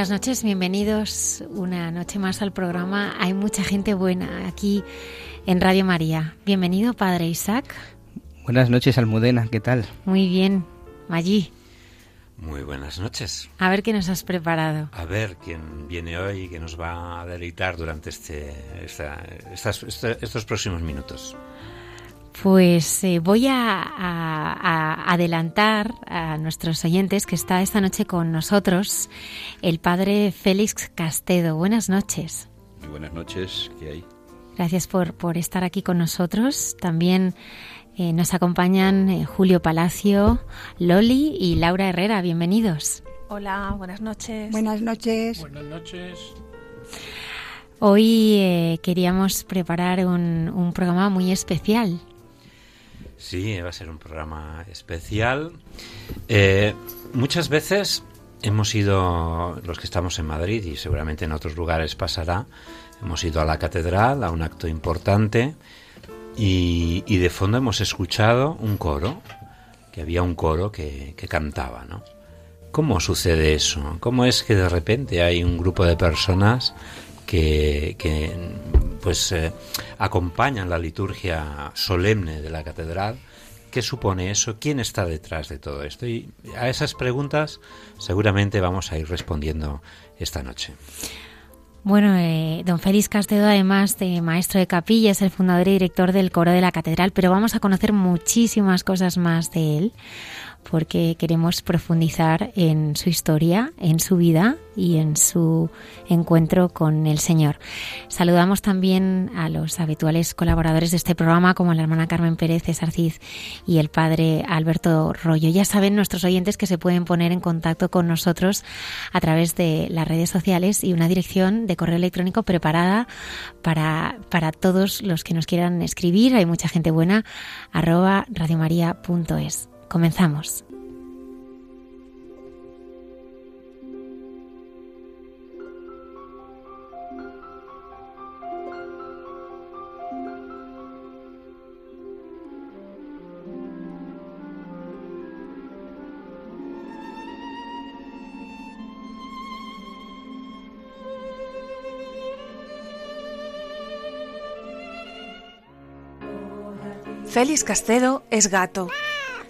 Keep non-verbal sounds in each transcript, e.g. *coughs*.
Buenas noches, bienvenidos una noche más al programa. Hay mucha gente buena aquí en Radio María. Bienvenido, Padre Isaac. Buenas noches, Almudena, ¿qué tal? Muy bien, allí. Muy buenas noches. A ver qué nos has preparado. A ver quién viene hoy y que nos va a deleitar durante este, estos próximos minutos. Pues eh, voy a, adelantar a nuestros oyentes que está esta noche con nosotros el padre Félix Castedo. Buenas noches. Muy buenas noches, ¿qué hay? Gracias por, por estar aquí con nosotros. También eh, nos acompañan eh, Julio Palacio, Loli y Laura Herrera. Bienvenidos. Hola, buenas noches. Buenas noches. Buenas noches. Hoy queríamos preparar un, un programa muy especial Sí, va a ser un programa especial. Eh, muchas veces hemos ido, los que estamos en Madrid y seguramente en otros lugares pasará, hemos ido a la catedral, a un acto importante y, de fondo hemos escuchado un coro, que había un coro que, cantaba, ¿no? ¿Cómo sucede eso? ¿Cómo es que de repente hay un grupo de personas que, pues eh, acompañan la liturgia solemne de la catedral. ¿Qué supone eso? ¿Quién está detrás de todo esto? Y a esas preguntas seguramente vamos a ir respondiendo esta noche. Bueno, eh, don Félix Castedo, además de maestro de capilla, es el fundador y director del coro de la catedral, pero vamos a conocer muchísimas cosas más de él porque queremos profundizar en su historia, en su vida y en su encuentro con el Señor. Saludamos también a los habituales colaboradores de este programa, como la hermana Carmen Pérez, César Cid y el padre Alberto Rollo. Ya saben nuestros oyentes que se pueden poner en contacto con nosotros a través de las redes sociales y una dirección de correo electrónico preparada para, para todos los que nos quieran escribir. Hay mucha gente buena, arroba radiomaria.es. Comenzamos. Félix Castedo es gato.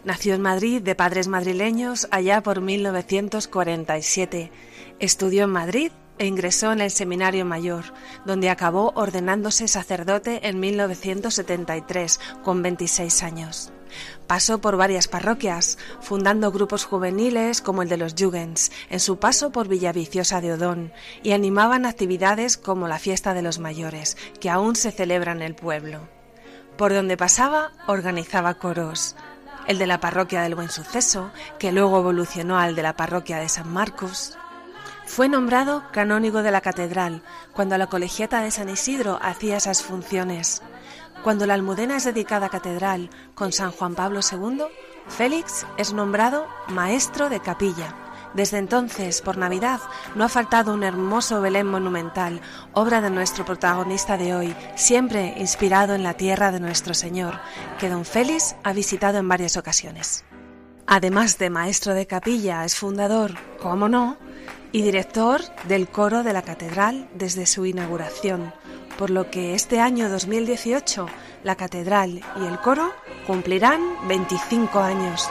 Nació en Madrid de padres madrileños allá por 1947. Estudió en Madrid e ingresó en el Seminario Mayor, donde acabó ordenándose sacerdote en 1973, con 26 años. Pasó por varias parroquias, fundando grupos juveniles como el de los Jugens, en su paso por Villaviciosa de Odón, y animaban actividades como la Fiesta de los Mayores, que aún se celebra en el pueblo. Por donde pasaba, organizaba coros, el de la parroquia del Buen Suceso, que luego evolucionó al de la parroquia de San Marcos. Fue nombrado canónigo de la catedral cuando la colegiata de San Isidro hacía esas funciones. Cuando la almudena es dedicada a catedral con San Juan Pablo II, Félix es nombrado maestro de capilla desde entonces, por Navidad, no ha faltado un hermoso Belén monumental, obra de nuestro protagonista de hoy, siempre inspirado en la tierra de nuestro Señor, que don Félix ha visitado en varias ocasiones. Además de maestro de capilla, es fundador, como no, y director del coro de la catedral desde su inauguración, por lo que este año 2018 la catedral y el coro cumplirán 25 años.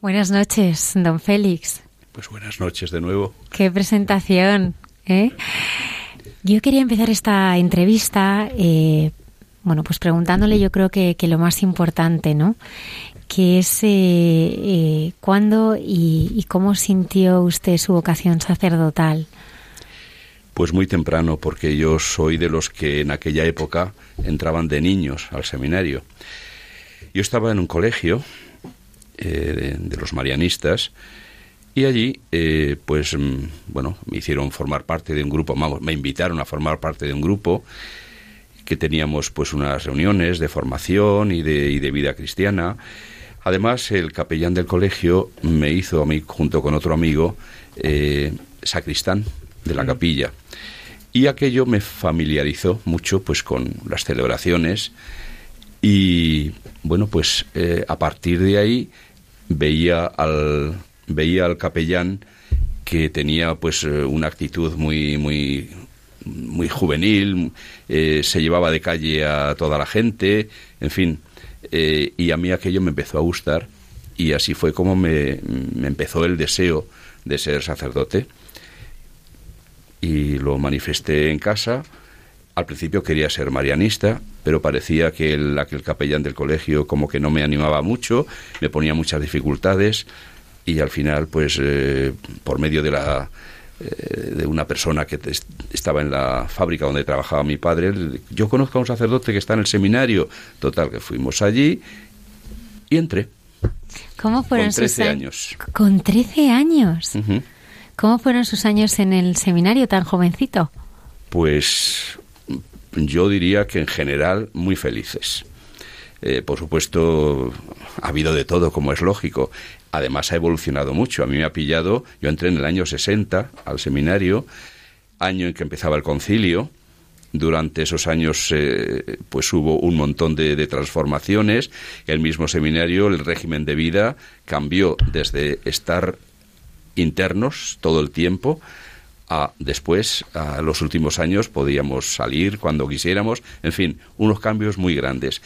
Buenas noches, don Félix. Pues buenas noches de nuevo. Qué presentación. ¿eh? Yo quería empezar esta entrevista, eh, bueno, pues preguntándole yo creo que, lo más importante, ¿no? Que es eh, cuándo y, cómo sintió usted su vocación sacerdotal. Pues muy temprano, porque yo soy de los que en aquella época entraban de niños al seminario. Yo estaba en un colegio de, los marianistas y allí, eh, pues, mm, bueno, me hicieron formar parte de un grupo, me invitaron a formar parte de un grupo que teníamos pues unas reuniones de formación y de, y de vida cristiana. Además, el capellán del colegio me hizo a mí, junto con otro amigo, eh, sacristán de la capilla. Y aquello me familiarizó mucho pues con las celebraciones y bueno, pues eh, a partir de ahí veía al, veía al capellán que tenía pues eh, una actitud muy muy muy juvenil, eh, se llevaba de calle a toda la gente, en fin, eh, y a mí aquello me empezó a gustar y así fue como me, me, empezó el deseo de ser sacerdote y lo manifesté en casa. Al principio quería ser marianista, pero parecía que el, aquel capellán del colegio como que no me animaba mucho, me ponía muchas dificultades y al final, pues, eh, por medio de la eh, de una persona que estaba en la fábrica donde trabajaba mi padre, yo conozco a un sacerdote que está en el seminario, total, que fuimos allí y entré. ¿Cómo fueron con 13 sus años? Con 13 años. ¿Cómo fueron sus años en el seminario tan jovencito? Pues yo diría que en general muy felices. Eh, por supuesto, ha habido de todo, como es lógico. Además, ha evolucionado mucho. A mí me ha pillado, yo entré en el año 60 al seminario, año en que empezaba el concilio. Durante esos años, eh, pues hubo un montón de, de, transformaciones. El mismo seminario, el régimen de vida cambió desde estar internos todo el tiempo a después, a los últimos años, podíamos salir cuando quisiéramos. En fin, unos cambios muy grandes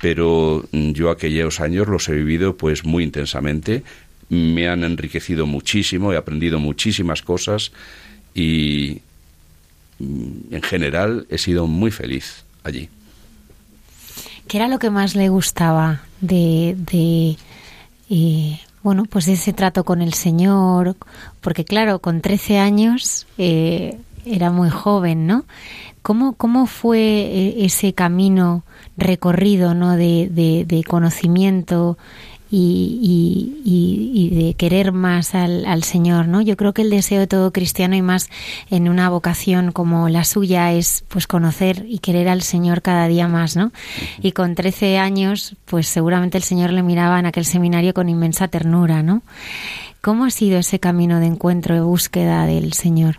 pero mm, yo aquellos años los he vivido pues muy intensamente, me han enriquecido muchísimo, he aprendido muchísimas cosas y mm, en general he sido muy feliz allí. ¿Qué era lo que más le gustaba de, eh, bueno, pues ese trato con el Señor? Porque claro, con 13 años eh, era muy joven, ¿no? ¿Cómo, cómo fue eh, ese camino recorrido ¿no? de, de, conocimiento y, y, de querer más al, al, Señor, ¿no? Yo creo que el deseo de todo cristiano y más en una vocación como la suya es pues conocer y querer al Señor cada día más, ¿no? Y con 13 años, pues seguramente el Señor le miraba en aquel seminario con inmensa ternura, ¿no? ¿Cómo ha sido ese camino de encuentro, de búsqueda del Señor?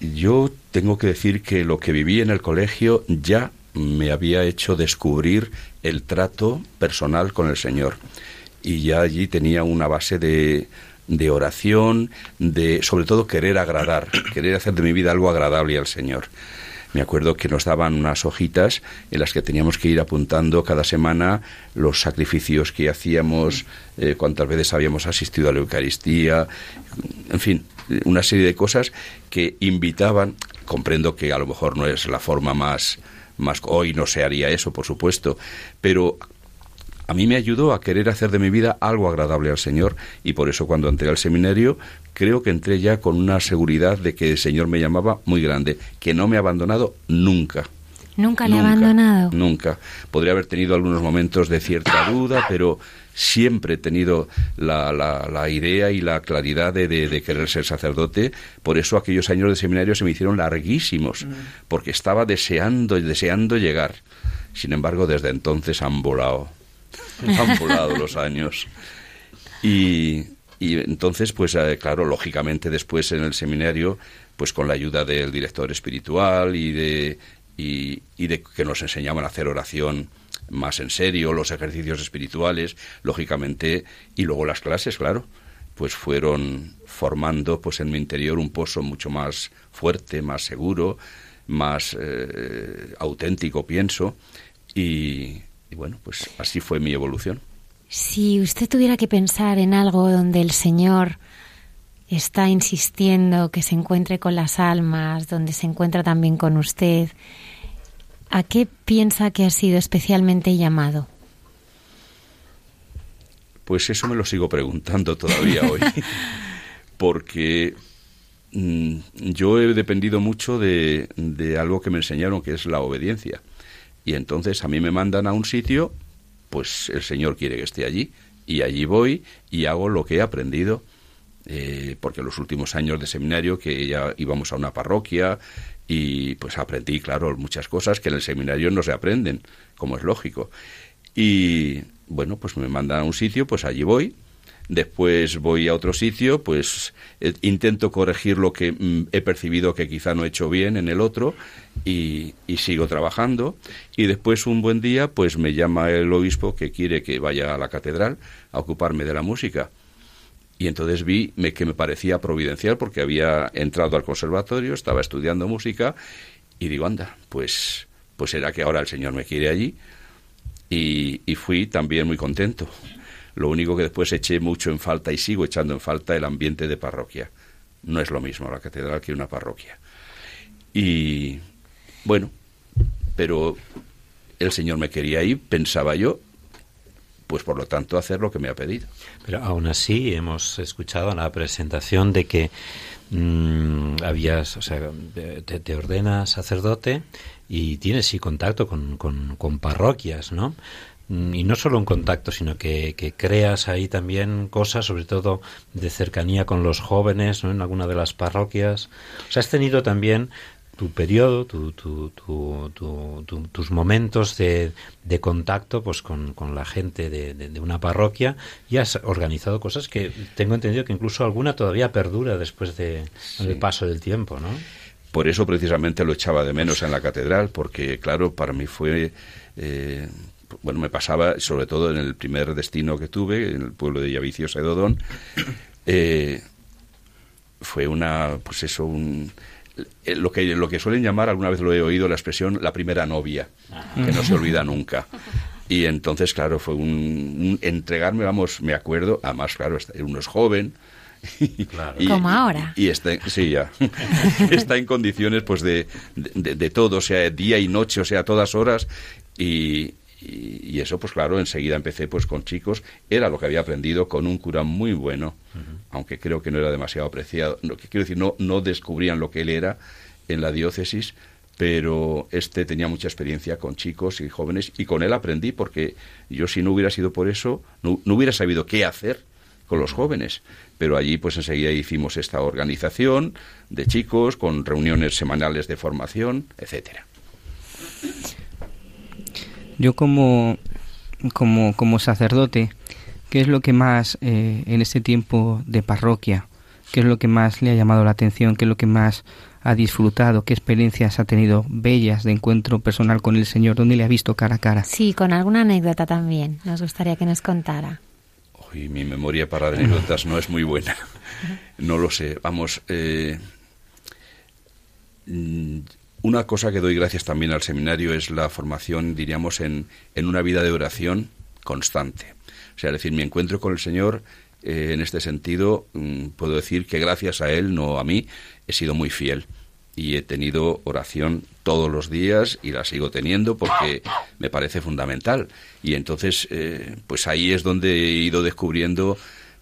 Yo tengo que decir que lo que viví en el colegio ya me había hecho descubrir el trato personal con el Señor. Y ya allí tenía una base de, de oración, de sobre todo querer agradar, *coughs* querer hacer de mi vida algo agradable al Señor. Me acuerdo que nos daban unas hojitas en las que teníamos que ir apuntando cada semana los sacrificios que hacíamos, eh, cuántas veces habíamos asistido a la Eucaristía, en fin, una serie de cosas que invitaban, comprendo que a lo mejor no es la forma más, más hoy no se haría eso, por supuesto, pero a mí me ayudó a querer hacer de mi vida algo agradable al Señor y por eso cuando entré al seminario creo que entré ya con una seguridad de que el Señor me llamaba muy grande, que no me ha abandonado nunca. Nunca le ha abandonado. Nunca. Podría haber tenido algunos momentos de cierta duda, pero siempre he tenido la, la, idea y la claridad de, de, querer ser sacerdote. Por eso aquellos años de seminario se me hicieron larguísimos, mm. porque estaba deseando, deseando llegar. Sin embargo, desde entonces han volado. *laughs* han volado los años. Y, y entonces, pues eh, claro, lógicamente después en el seminario, pues con la ayuda del director espiritual y de, y, de que nos enseñaban a hacer oración más en serio, los ejercicios espirituales, lógicamente, y luego las clases, claro, pues fueron formando pues en mi interior un pozo mucho más fuerte, más seguro, más eh, auténtico, pienso, y, y bueno, pues así fue mi evolución. Si usted tuviera que pensar en algo donde el Señor está insistiendo que se encuentre con las almas, donde se encuentra también con usted, ¿a qué piensa que ha sido especialmente llamado? Pues eso me lo sigo preguntando todavía hoy, *laughs* porque mm, yo he dependido mucho de, de algo que me enseñaron, que es la obediencia. Y entonces a mí me mandan a un sitio, pues el Señor quiere que esté allí, y allí voy y hago lo que he aprendido eh, porque los últimos años de seminario que ya íbamos a una parroquia y pues aprendí, claro, muchas cosas que en el seminario no se aprenden, como es lógico. Y bueno, pues me mandan a un sitio, pues allí voy. Después voy a otro sitio, pues eh, intento corregir lo que mm, he percibido que quizá no he hecho bien en el otro y, sigo trabajando. Y después un buen día, pues me llama el obispo que quiere que vaya a la catedral a ocuparme de la música. Y entonces vi que me parecía providencial porque había entrado al conservatorio, estaba estudiando música y digo, anda, pues, pues era que ahora el Señor me quiere allí y, y fui también muy contento. Lo único que después eché mucho en falta y sigo echando en falta el ambiente de parroquia. No es lo mismo la catedral que una parroquia. Y bueno, pero el Señor me quería ahí, pensaba yo, pues por lo tanto hacer lo que me ha pedido. Pero aún así hemos escuchado en la presentación de que mmm, habías, o sea, te, ordenas sacerdote y tienes sí contacto con, con, con parroquias, ¿no? Mm, y no solo un contacto, sino que, que, creas ahí también cosas, sobre todo de cercanía con los jóvenes, ¿no? en alguna de las parroquias. O sea, has tenido también tu periodo, tu, tu, tu, tus momentos de, de contacto pues con, con la gente de, de, una parroquia y has organizado cosas que tengo entendido que incluso alguna todavía perdura después de, sí. del paso del tiempo, ¿no? Por eso precisamente lo echaba de menos en la catedral, porque claro, para mí fue... Eh, bueno, me pasaba, sobre todo en el primer destino que tuve, en el pueblo de Yavicios Edodón, eh, fue una, pues eso, un, lo que lo que suelen llamar alguna vez lo he oído la expresión la primera novia que no se olvida *laughs* nunca. Y entonces claro fue un, un entregarme vamos me acuerdo además claro uno es joven *laughs* Claro. Y, como ahora. y, y está sí ya. *laughs* Está en condiciones pues de, de, de, todo o sea día y noche o sea todas horas y, y, eso, pues claro, enseguida empecé pues con chicos. Era lo que había aprendido con un cura muy bueno, uh -huh. aunque creo que no era demasiado apreciado. No, quiero decir, no, no descubrían lo que él era en la diócesis, pero este tenía mucha experiencia con chicos y jóvenes y con él aprendí porque yo si no hubiera sido por eso, no, no hubiera sabido qué hacer con los jóvenes. Pero allí pues enseguida hicimos esta organización de chicos con reuniones semanales de formación, etcétera. Yo como, como, como sacerdote, ¿qué es lo que más eh, en este tiempo de parroquia, qué es lo que más le ha llamado la atención, qué es lo que más ha disfrutado, qué experiencias ha tenido bellas de encuentro personal con el Señor, dónde le ha visto cara a cara? Sí, con alguna anécdota también, nos gustaría que nos contara. Uy, mi memoria para anécdotas no es muy buena, *laughs* no lo sé, vamos... Eh, una cosa que doy gracias también al seminario es la formación, diríamos, en, en una vida de oración constante. O sea, decir, mi encuentro con el Señor, eh, en este sentido, mmm, puedo decir que gracias a Él, no a mí, he sido muy fiel. Y he tenido oración todos los días y la sigo teniendo porque me parece fundamental. Y entonces, eh, pues ahí es donde he ido descubriendo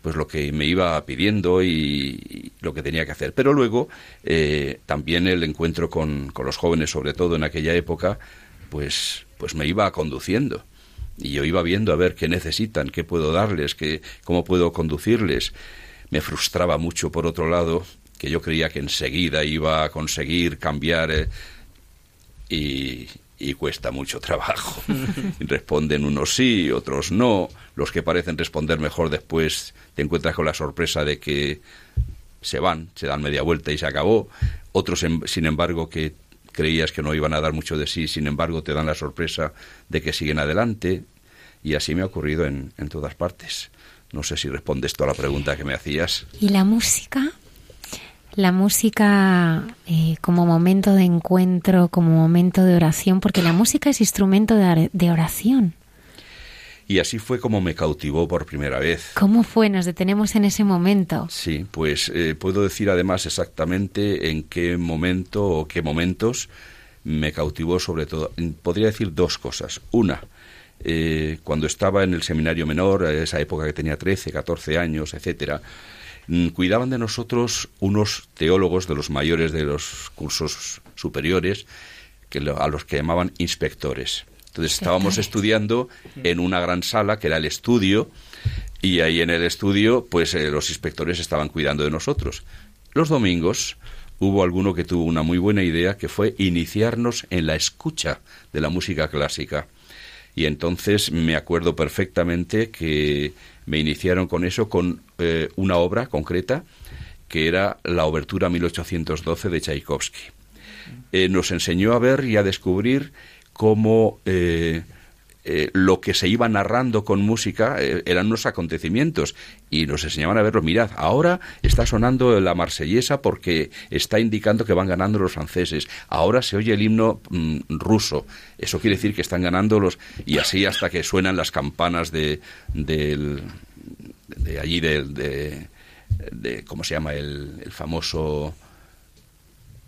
pues lo que me iba pidiendo y, lo que tenía que hacer. Pero luego eh, también el encuentro con, con, los jóvenes, sobre todo en aquella época, pues, pues me iba conduciendo. Y yo iba viendo a ver qué necesitan, qué puedo darles, qué, cómo puedo conducirles. Me frustraba mucho, por otro lado, que yo creía que enseguida iba a conseguir cambiar eh, y, y cuesta mucho trabajo. *laughs* Responden unos sí, otros no. Los que parecen responder mejor después te encuentras con la sorpresa de que se van, se dan media vuelta y se acabó. Otros, sin embargo, que creías que no iban a dar mucho de sí, sin embargo, te dan la sorpresa de que siguen adelante. Y así me ha ocurrido en, en todas partes. No sé si responde esto a la pregunta que me hacías. ¿Y la música? La música eh, como momento de encuentro, como momento de oración, porque la música es instrumento de, de oración. Y así fue como me cautivó por primera vez. ¿Cómo fue? Nos detenemos en ese momento. Sí, pues eh, puedo decir además exactamente en qué momento o qué momentos me cautivó sobre todo. Podría decir dos cosas. Una, eh, cuando estaba en el seminario menor, esa época que tenía 13, 14 años, etcétera, cuidaban de nosotros unos teólogos de los mayores de los cursos superiores, que a los que llamaban inspectores. Entonces estábamos estudiando en una gran sala que era el estudio y ahí en el estudio pues eh, los inspectores estaban cuidando de nosotros. Los domingos hubo alguno que tuvo una muy buena idea que fue iniciarnos en la escucha de la música clásica. Y entonces me acuerdo perfectamente que me iniciaron con eso, con una obra concreta que era la Obertura 1812 de Tchaikovsky. Eh, nos enseñó a ver y a descubrir cómo eh, eh, lo que se iba narrando con música eran unos acontecimientos y nos enseñaban a verlo. Mirad, ahora está sonando la marsellesa porque está indicando que van ganando los franceses. Ahora se oye el himno mm, ruso. Eso quiere decir que están ganando los... Y así hasta que suenan las campanas de, de allí, de, de, ¿Cómo se llama? El, el famoso...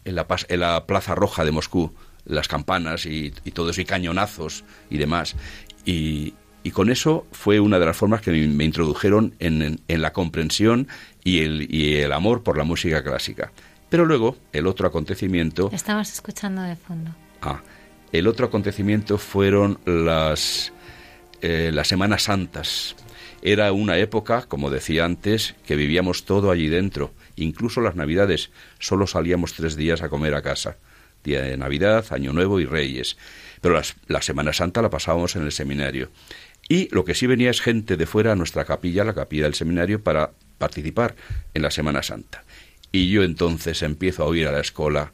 En la, en la Plaza Roja de Moscú las campanas y, y todo eso, y cañonazos y demás. Y, con eso fue una de las formas que me, introdujeron en, la comprensión y el, y el amor por la música clásica. Pero luego, el otro acontecimiento... Estabas escuchando de fondo. Ah, el otro acontecimiento fueron las, eh, las Semanas Santas. Era una época, como decía antes, que vivíamos todo allí dentro. Incluso las Navidades. Solo salíamos tres días a comer a casa día de Navidad, Año Nuevo y Reyes. Pero la Semana Santa la pasábamos en el seminario. Y lo que sí venía es gente de fuera a nuestra capilla, la capilla del seminario, para participar en la Semana Santa. Y yo entonces empiezo a oír a la escuela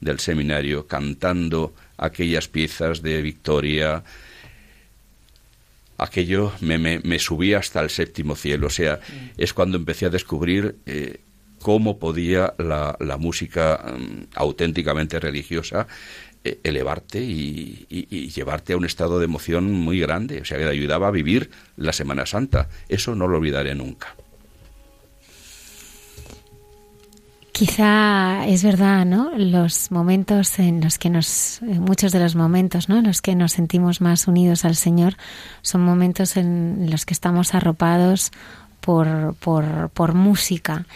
del seminario cantando aquellas piezas de Victoria. Aquello me, me, subía hasta el séptimo cielo. O sea, es cuando empecé a descubrir eh, cómo podía la, la música mm, auténticamente religiosa eh, elevarte y, llevarte a un estado de emoción muy grande, o sea, que te ayudaba a vivir la Semana Santa. Eso no lo olvidaré nunca. Quizá es verdad, ¿no? Los momentos en los que nos, eh, muchos de los momentos, ¿no? En los que nos sentimos más unidos al Señor son momentos en los que estamos arropados por, por, por música.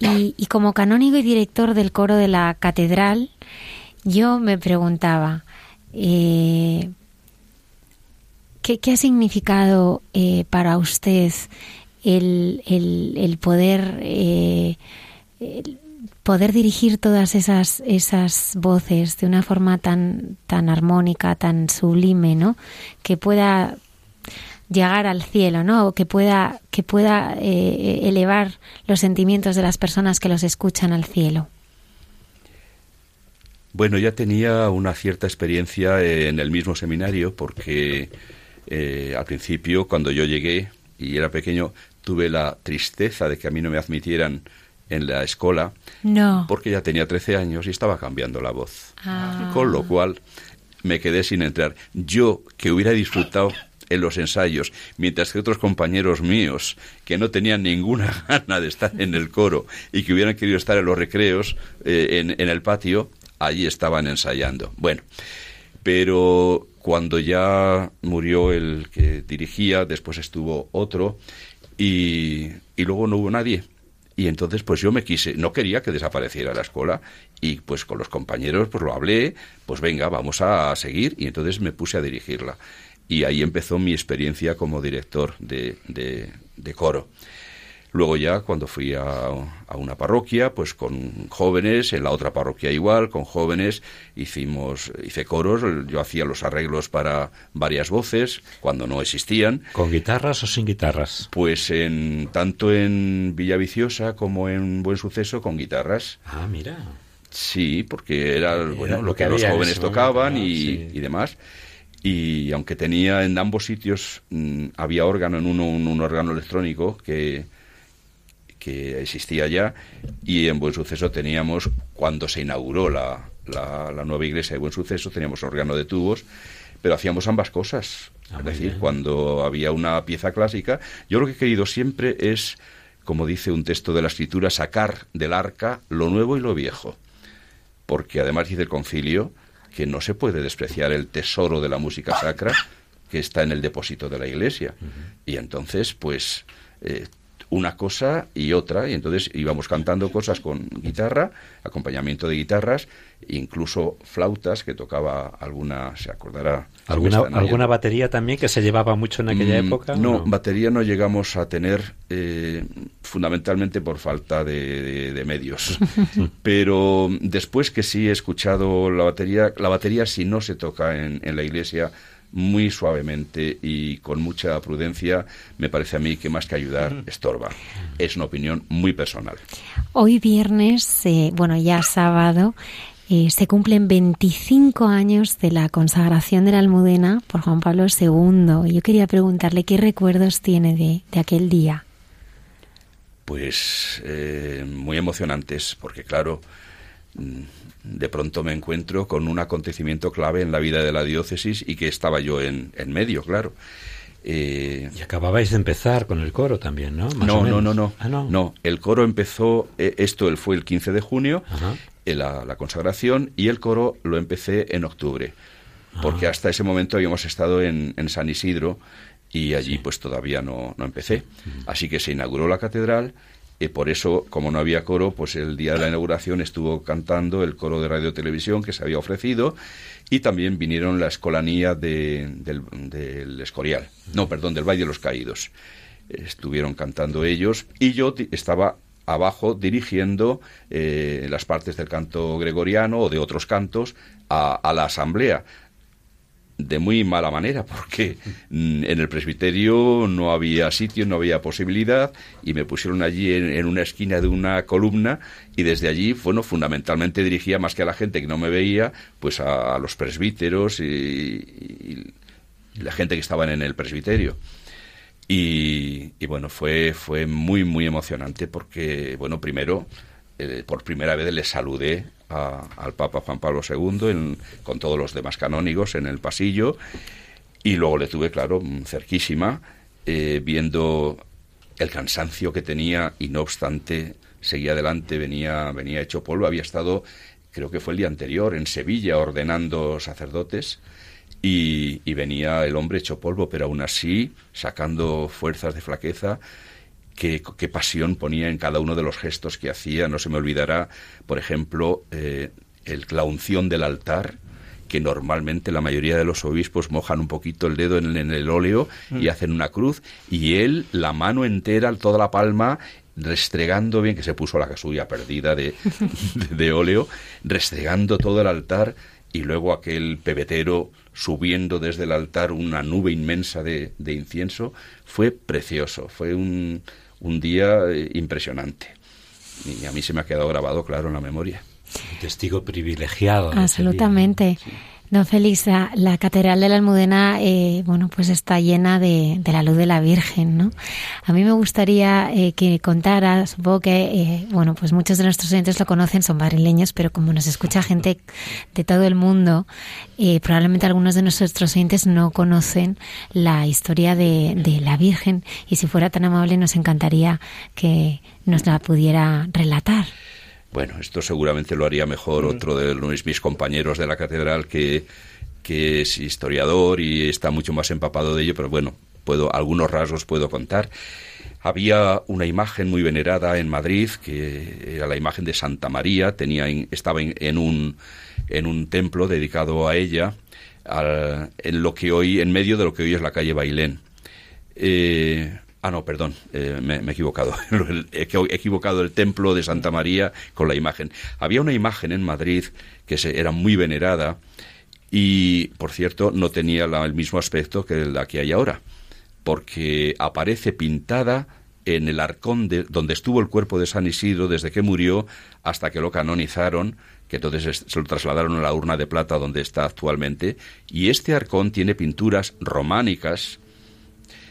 Y, como canónigo y director del coro de la catedral, yo me preguntaba, eh, ¿qué, ha significado eh, para usted el, el, poder poder dirigir todas esas esas voces de una forma tan tan armónica, tan sublime, ¿no? Que pueda llegar al cielo, ¿no? que pueda, que pueda eh, elevar los sentimientos de las personas que los escuchan al cielo. Bueno, ya tenía una cierta experiencia en el mismo seminario porque eh, al principio, cuando yo llegué y era pequeño, tuve la tristeza de que a mí no me admitieran en la escuela. No. Porque ya tenía 13 años y estaba cambiando la voz. Ah. Con lo cual me quedé sin entrar. Yo, que hubiera disfrutado en los ensayos, mientras que otros compañeros míos que no tenían ninguna *laughs* gana de estar en el coro y que hubieran querido estar en los recreos, eh, en, el patio, allí estaban ensayando. Bueno, pero cuando ya murió el que dirigía, después estuvo otro y, y luego no hubo nadie. Y entonces pues yo me quise, no quería que desapareciera la escuela. Y pues con los compañeros pues lo hablé, pues venga, vamos a seguir. Y entonces me puse a dirigirla. Y ahí empezó mi experiencia como director de, de, coro. Luego ya cuando fui a, a, una parroquia, pues con jóvenes, en la otra parroquia igual, con jóvenes, hicimos, hice coros, yo hacía los arreglos para varias voces, cuando no existían. ¿Con guitarras o sin guitarras? Pues en, tanto en Villaviciosa como en Buen Suceso con guitarras. Ah, mira. Sí, porque era, bueno, lo que, los jóvenes tocaban y, y demás y aunque tenía en ambos sitios mm, había órgano en uno un, órgano electrónico que que existía ya y en Buen Suceso teníamos cuando se inauguró la, la, nueva iglesia de Buen Suceso teníamos órgano de tubos pero hacíamos ambas cosas. Ah, es decir, bien. cuando había una pieza clásica, yo lo que he querido siempre es, como dice un texto de la escritura, sacar del arca lo nuevo y lo viejo. Porque además dice el concilio que no se puede despreciar el tesoro de la música sacra que está en el depósito de la iglesia. Y entonces, pues, eh, una cosa y otra, y entonces íbamos cantando cosas con guitarra, acompañamiento de guitarras, incluso flautas que tocaba alguna, se acordará. ¿Alguna. ¿Alguna batería también que se llevaba mucho en aquella Mm, época? No, batería no llegamos a tener eh, fundamentalmente por falta de, de- de medios. *laughs* Pero después que sí he escuchado la batería, la batería si no se toca en, en la iglesia muy suavemente y con mucha prudencia, me parece a mí que más que ayudar estorba. Es una opinión muy personal. Hoy viernes, eh, bueno, ya sábado, eh, se cumplen 25 años de la consagración de la Almudena por Juan Pablo II. Y yo quería preguntarle qué recuerdos tiene de, de aquel día. Pues eh, muy emocionantes, porque claro, mm, de pronto me encuentro con un acontecimiento clave en la vida de la diócesis y que estaba yo en, en medio, claro. Eh, Y acababais de empezar con el coro también, ¿no? Más no, no, no, no, Ah, no. no. El coro empezó, eh, esto fue el 15 de junio, eh, la, la consagración, y el coro lo empecé en octubre, porque Ah. hasta ese momento habíamos estado en, en San Isidro y allí pues todavía no, no empecé. Así que se inauguró la catedral y por eso, como no había coro, pues el día de la inauguración estuvo cantando el coro de radio televisión que se había ofrecido y también vinieron la escolanía de- del, del Escorial, no, perdón, del Valle de los Caídos. Estuvieron cantando ellos y yo estaba abajo dirigiendo eh, las partes del canto gregoriano o de otros cantos a la asamblea de muy mala manera porque mm, en el presbiterio no había sitio, no había posibilidad y me pusieron allí en, una esquina de una columna y desde allí, bueno, fundamentalmente dirigía más que a la gente que no me veía, pues a, los presbíteros y la gente que estaban en el presbiterio. Y, y bueno, fue, fue muy, muy emocionante porque, bueno, primero, eh, por primera vez le saludé a- al Papa Juan Pablo II en- con todos los demás canónigos en el pasillo y luego le tuve, claro, cerquísima, eh, viendo el cansancio que tenía y no obstante seguía adelante, venía, venía hecho polvo, había estado, creo que fue el día anterior, en Sevilla ordenando sacerdotes y, y venía el hombre hecho polvo, pero aún así sacando fuerzas de flaqueza. Qué, qué pasión ponía en cada uno de los gestos que hacía. No se me olvidará, por ejemplo, eh, el, la unción del altar, que normalmente la mayoría de los obispos mojan un poquito el dedo en, en el óleo y hacen una cruz, y él la mano entera, toda la palma, restregando bien, que se puso la suya perdida de, *laughs* de, de óleo, restregando todo el altar y luego aquel pebetero subiendo desde el altar una nube inmensa de, de incienso, fue precioso, fue un, un día eh, impresionante. Y a mí se me ha quedado grabado, claro, en la memoria. Un testigo privilegiado. Absolutamente. Don Félix, la, Catedral de la Almudena, eh, bueno, pues está llena de, de la luz de la Virgen, ¿no? A mí me gustaría eh, que contara, supongo que, eh, bueno, pues muchos de nuestros oyentes lo conocen, son madrileños, pero como nos escucha gente de todo el mundo, eh, probablemente algunos de nuestros oyentes no conocen la historia de, de la Virgen y si fuera tan amable nos encantaría que nos la pudiera relatar. Bueno, esto seguramente lo haría mejor otro de los, mis compañeros de la catedral que, que es historiador y está mucho más empapado de ello, pero bueno, puedo algunos rasgos puedo contar. Había una imagen muy venerada en Madrid que era la imagen de Santa María, tenía en- estaba en, en un en un templo dedicado a ella, al- en lo que hoy en medio de lo que hoy es la calle Bailén. Eh, ah, no, perdón, eh, me, me he equivocado. *laughs* he equivocado el templo de Santa María con la imagen. Había una imagen en Madrid que se, era muy venerada y, por cierto, no tenía la- el mismo aspecto que la que hay ahora, porque aparece pintada en el arcón de, donde estuvo el cuerpo de San Isidro desde que murió hasta que lo canonizaron, que entonces es- se lo trasladaron a la urna de plata donde está actualmente, y este arcón tiene pinturas románicas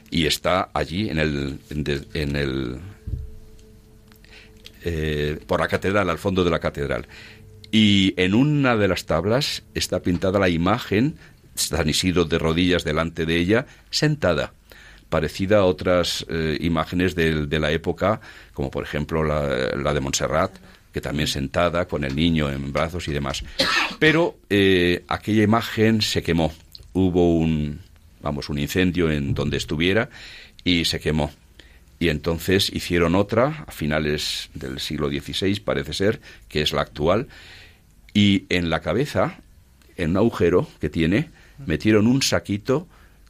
y está allí en el, en el eh, por la catedral, al fondo de la catedral. Y en una de las tablas está pintada la imagen San Isidro de rodillas delante de ella, sentada, parecida a otras eh, imágenes de, de, la época, como por ejemplo la, la, de Montserrat, que también sentada con el niño en brazos y demás. Pero eh, aquella imagen se quemó. Hubo un, vamos, un incendio en donde estuviera y se quemó. Y entonces hicieron otra a finales del siglo XVI, parece ser, que es la actual, y en la cabeza, en un agujero que tiene, metieron un saquito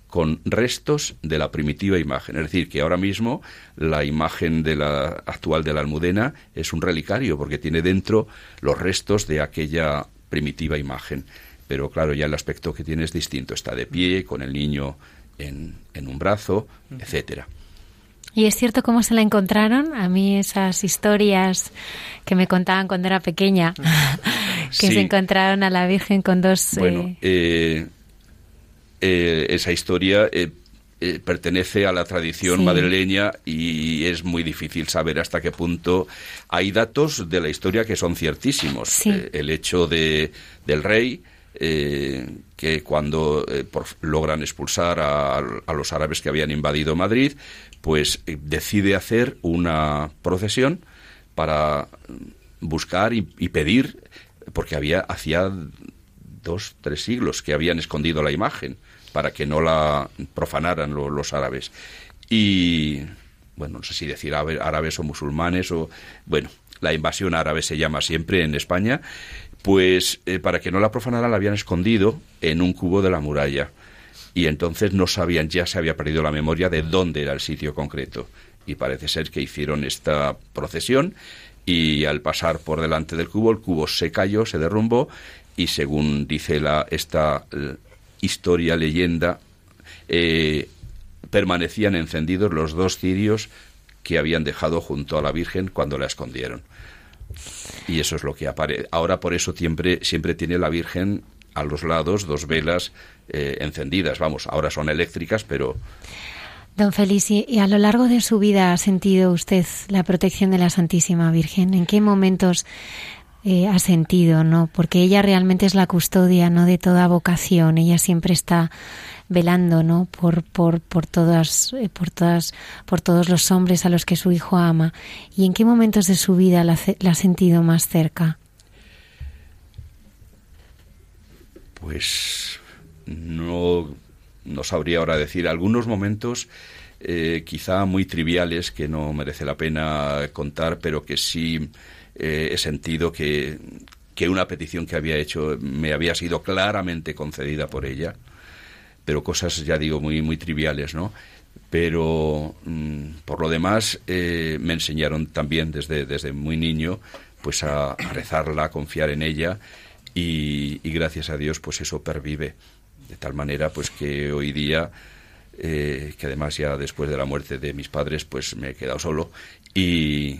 con restos de la primitiva imagen. Es decir, que ahora mismo la imagen de la actual de la almudena es un relicario porque tiene dentro los restos de aquella primitiva imagen. Pero claro, ya el aspecto que tiene es distinto. Está de pie, con el niño en, en un brazo, etcétera. ¿Y es cierto cómo se la encontraron? A mí esas historias que me contaban cuando era pequeña, *laughs* que Sí. se encontraron a la Virgen con dos... Bueno, eh, eh, eh, esa historia eh, eh, pertenece a la tradición Sí. madrileña y es muy difícil saber hasta qué punto hay datos de la historia que son ciertísimos. Sí. Eh, el hecho de, del rey, eh, que cuando eh, logran expulsar a, a los árabes que habían invadido Madrid, pues eh, decide hacer una procesión para buscar y, pedir, porque había hacía dos, tres siglos que habían escondido la imagen para que no la profanaran lo- los árabes. Y, bueno, no sé si decir árabe- árabes o musulmanes o, bueno, la invasión árabe se llama siempre en España, pues eh, para que no la profanaran la habían escondido en un cubo de la muralla. Y entonces no sabían, ya se había perdido la memoria de dónde era el sitio concreto. Y parece ser que hicieron esta procesión y al pasar por delante del cubo, el cubo se cayó, se derrumbó y según dice la, esta eh, historia, leyenda, eh, permanecían encendidos los dos cirios que habían dejado junto a la Virgen cuando la escondieron. Y eso es lo que aparece. Ahora por eso siempre, siempre tiene la Virgen a los lados dos velas eh, encendidas. Vamos, ahora son eléctricas, pero Don Félix, ¿y, a lo largo de su vida ha sentido usted la protección de la Santísima Virgen? ¿En qué momentos eh, ha sentido, no? Porque ella realmente es la custodia, ¿no? De toda vocación. Ella siempre está velando, ¿no? Por, por, por todas, eh, por todas, por todos los hombres a los que su hijo ama. ¿Y en qué momentos de su vida la, ha sentido más cerca? pues no, no sabría ahora decir. Algunos momentos eh, quizá muy triviales que no merece la pena contar, pero que sí eh, he sentido que, que una petición que había hecho me había sido claramente concedida por ella. Pero cosas, ya digo, muy, muy triviales, ¿no? Pero mm, por lo demás eh, me enseñaron también desde, desde muy niño pues a, rezarla, a confiar en ella y, gracias a Dios pues eso pervive. De tal manera pues que hoy día eh, que además ya después de la muerte de mis padres pues me he quedado solo y,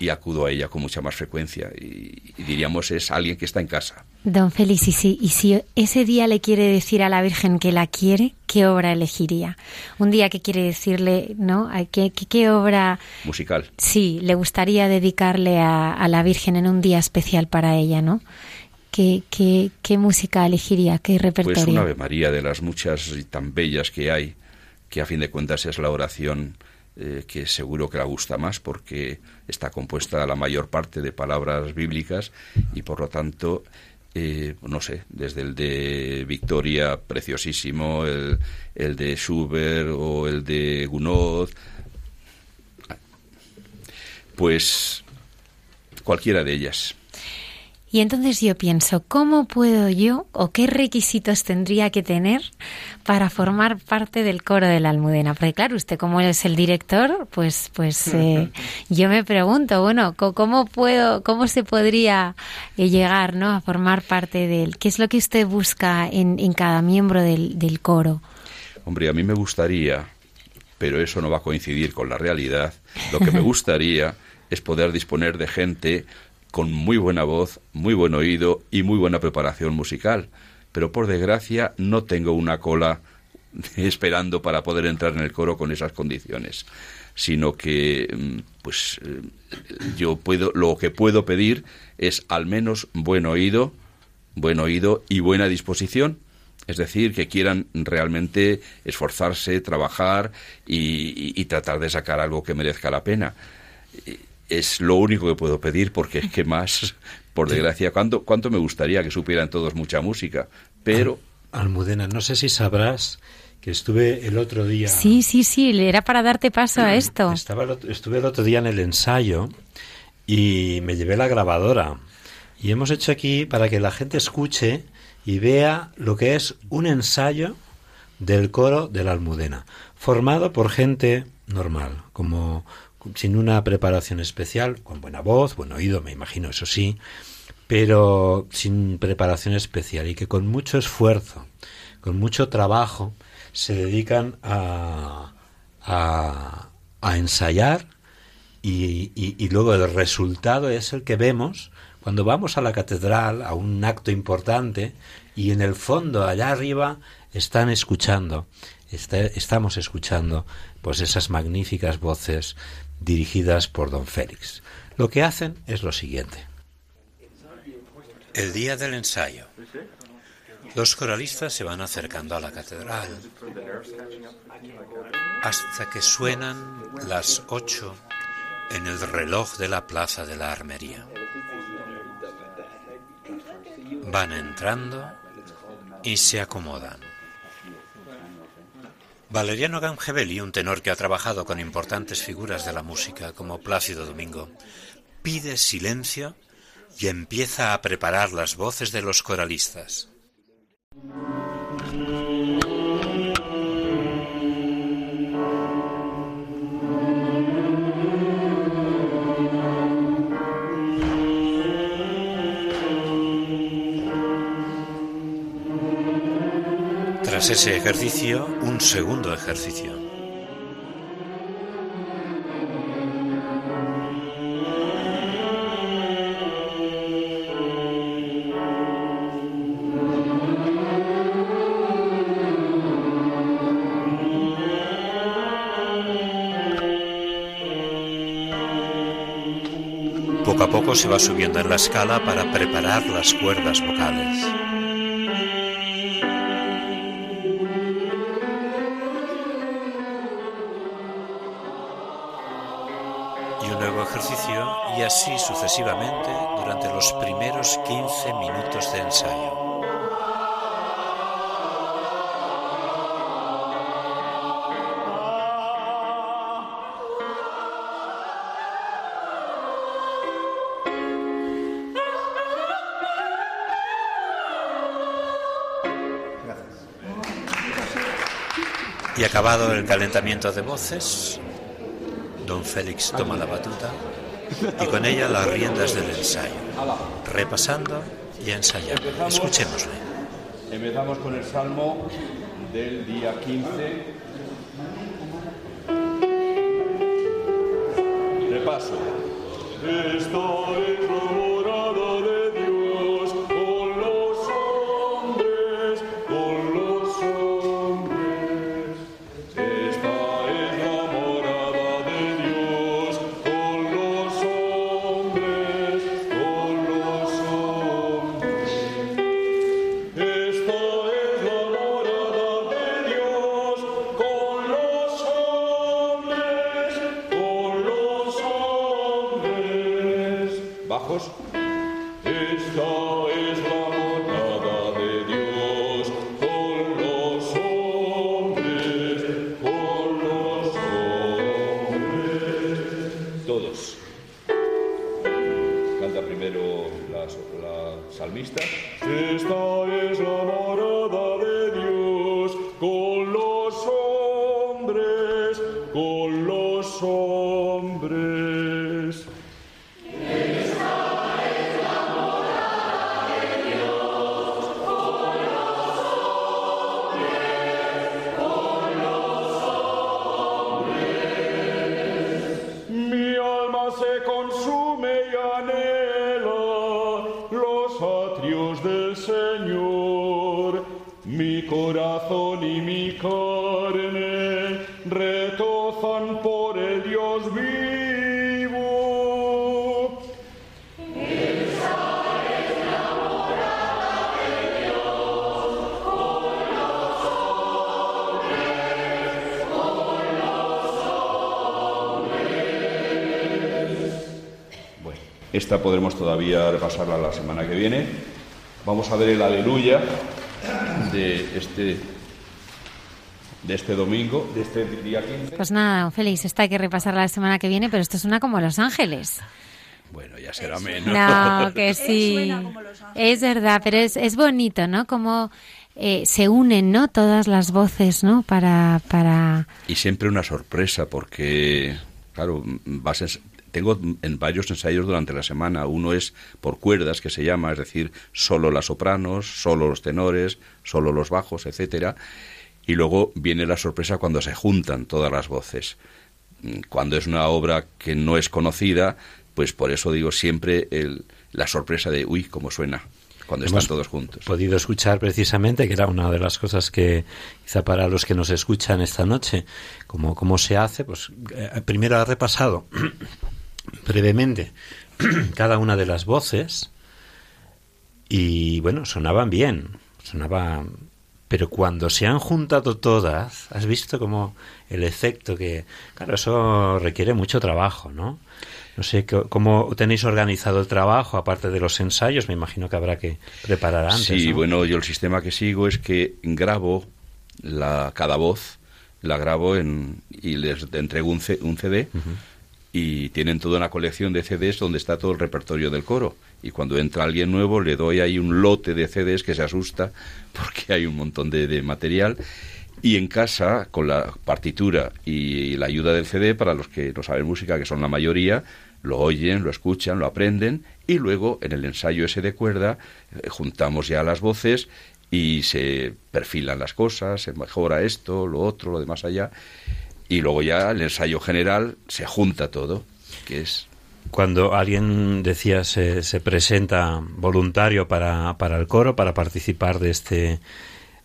y acudo a ella con mucha más frecuencia. Y diríamos es alguien que está en casa Don Félix, y si, y si ese día le quiere decir a la Virgen que la quiere, ¿qué obra elegiría? Un día que quiere decirle, ¿no? ¿A ¿Qué, qué, qué obra, musical sí, le gustaría dedicarle a, a la Virgen en un día especial para ella, ¿no? ¿Qué, qué, qué música elegiría? ¿Qué pues repertorio? una Ave María de las muchas y tan bellas que hay que a fin de cuentas es la oración eh, que seguro que la gusta más porque está compuesta la mayor parte de palabras bíblicas y por lo tanto no sé, desde el de Victoria, preciosísimo, el, el de Schubert o el de Gounod, pues cualquiera de ellas. Y entonces yo pienso, ¿cómo puedo yo o qué requisitos tendría que tener para formar parte del coro de la Almudena? Porque claro, usted como es el director, pues, pues eh, yo me pregunto, bueno, ¿cómo puedo, cómo se podría eh, llegar, ¿no? A formar parte del, ¿qué es lo que usted busca en, en cada miembro del, del coro? Hombre, a mí me gustaría, pero eso no va a coincidir con la realidad, lo que me *laughs* gustaría es poder disponer de gente con muy buena voz, muy buen oído y muy buena preparación musical. Pero por desgracia no tengo una cola *laughs* esperando para poder entrar en el coro con esas condiciones, sino que mm, pues eh, yo puedo lo que puedo pedir es al menos buen oído, buen oído y buena disposición Es decir, que quieran realmente esforzarse, trabajar y, tratar de sacar algo que merezca la pena. Es lo único que puedo pedir porque es que más, por desgracia, ¿cuánto, cuánto me gustaría que supieran todos mucha música? Pero... Almudena, no sé si sabrás que estuve el otro día... Sí, sí, sí, era para darte paso a esto. Estaba estuve el otro día en el ensayo y me llevé la grabadora. Y hemos hecho aquí para que la gente escuche y vea lo que es un ensayo del coro de la Almudena, formado por gente normal, como sin una preparación especial, con buena voz, buen oído, me imagino, eso sí, pero sin preparación especial y que con mucho esfuerzo, con mucho trabajo, se dedican a, a, a ensayar y, y, luego el resultado es el que vemos cuando vamos a la catedral, a un acto importante, y en el fondo, allá arriba, están escuchando, estamos escuchando, pues esas magníficas voces dirigidas por don Félix. Lo que hacen es lo siguiente. El día del ensayo. Los coralistas se van acercando a la catedral hasta que suenan las ocho en el reloj de la plaza de la armería. Van entrando y se acomodan. Valeriano Gangevelli, un tenor que ha trabajado con importantes figuras de la música como Plácido Domingo, pide silencio y empieza a preparar las voces de los coralistas. Ese ejercicio, un segundo ejercicio. Poco a poco se va subiendo en la escala para preparar las cuerdas vocales. Así sucesivamente durante los primeros 15 minutos de ensayo. Y acabado el calentamiento de voces, don Félix toma la batuta y con ella las riendas del ensayo, repasando y ensayando. Escuchémosle. Empezamos con el salmo del día 15. Repaso. Esto es Esta podremos todavía repasarla la semana que viene. Vamos a ver el aleluya de este de este domingo, de este día 15. Pues nada, Félix, esta hay que repasar la semana que viene, pero esto suena como Los Ángeles. Bueno, ya será menos. No, *laughs* que sí. Es verdad, pero es, es bonito, ¿no? Como eh, se unen, ¿no? Todas las voces, ¿no? Para, para... Y siempre una sorpresa, porque, claro, vas tengo en varios ensayos durante la semana. Uno es por cuerdas, que se llama, es decir, solo las sopranos, solo los tenores, solo los bajos, etcétera y luego viene la sorpresa cuando se juntan todas las voces. Cuando es una obra que no es conocida, pues por eso digo siempre el, la sorpresa de, uy, cómo suena cuando están todos juntos. Podido escuchar precisamente, que era una de las cosas que quizá para los que nos escuchan esta noche, como cómo se hace, pues eh, primero ha repasado brevemente *clears throat* cada una de las voces y bueno, sonaban bien, sonaban pero cuando se han juntado todas, has visto como el efecto que, claro, eso requiere mucho trabajo, ¿no? No sé cómo tenéis organizado el trabajo, aparte de los ensayos, me imagino que habrá que preparar antes. Sí, bueno, yo el sistema que sigo es que grabo la, cada voz, la grabo en, y les entrego un, un CD y tienen toda una colección de CDs donde está todo el repertorio del coro. Y cuando entra alguien nuevo le doy ahí un lote de CDs que se asusta *laughs* porque hay un montón de, material. Y en casa, con la partitura y la ayuda del CD, para los que no saben música, que son la mayoría, lo oyen, lo escuchan, lo aprenden y luego en el ensayo ese de cuerda eh, juntamos ya las voces y se perfilan las cosas, se mejora esto, lo otro, lo demás allá y luego ya el ensayo general se junta todo, que es... Cuando alguien, decía, se, se presenta voluntario para, para, el coro, para participar de este...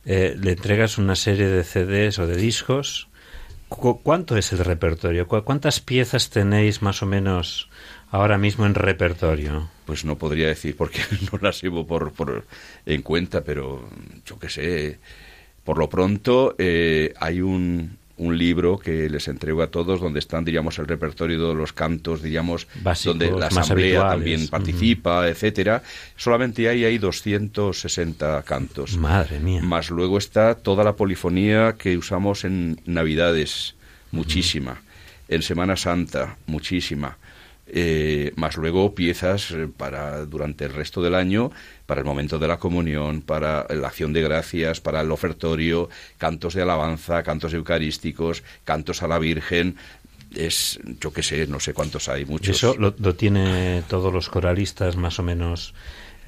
Eh, le entregas una serie de CDs o de discos. ¿Cuánto es el repertorio? ¿Cuántas piezas tenéis más o menos ahora mismo en repertorio? Pues no podría decir porque *laughs* no las llevo por, por en cuenta, pero yo qué sé. Por lo pronto eh, hay un, un libro que les entrego a todos donde están, diríamos, el repertorio de los cantos, diríamos, donde la asamblea también participa, etcétera. Solamente hay hay 260 cantos. Madre mía. Más luego está toda la polifonía que usamos en Navidades, muchísima. En Semana Santa, muchísima. Eh, más luego piezas eh, para durante el resto del año, para el momento de la comunión, para la acción de gracias, para el ofertorio, cantos de alabanza, cantos eucarísticos, cantos a la Virgen. Es, yo qué sé, no sé cuántos hay, muchos. Eso lo, lo tiene todos los coralistas más o menos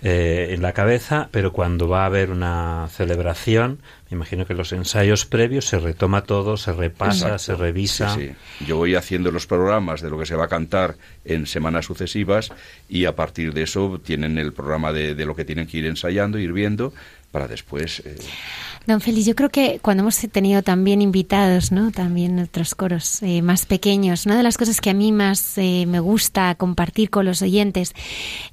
eh, en la cabeza, pero cuando va a haber una celebración, me imagino que los ensayos previos se retoma todo, se repasa, se revisa. Yo voy haciendo los programas de lo que se va a cantar en semanas sucesivas y a partir de eso tienen el programa de, de lo que tienen que ir ensayando, ir viendo, para después. Eh, Don Félix, yo creo que cuando hemos tenido también invitados, ¿no? También otros coros eh, más pequeños, una de las cosas que a mí más eh, me gusta compartir con los oyentes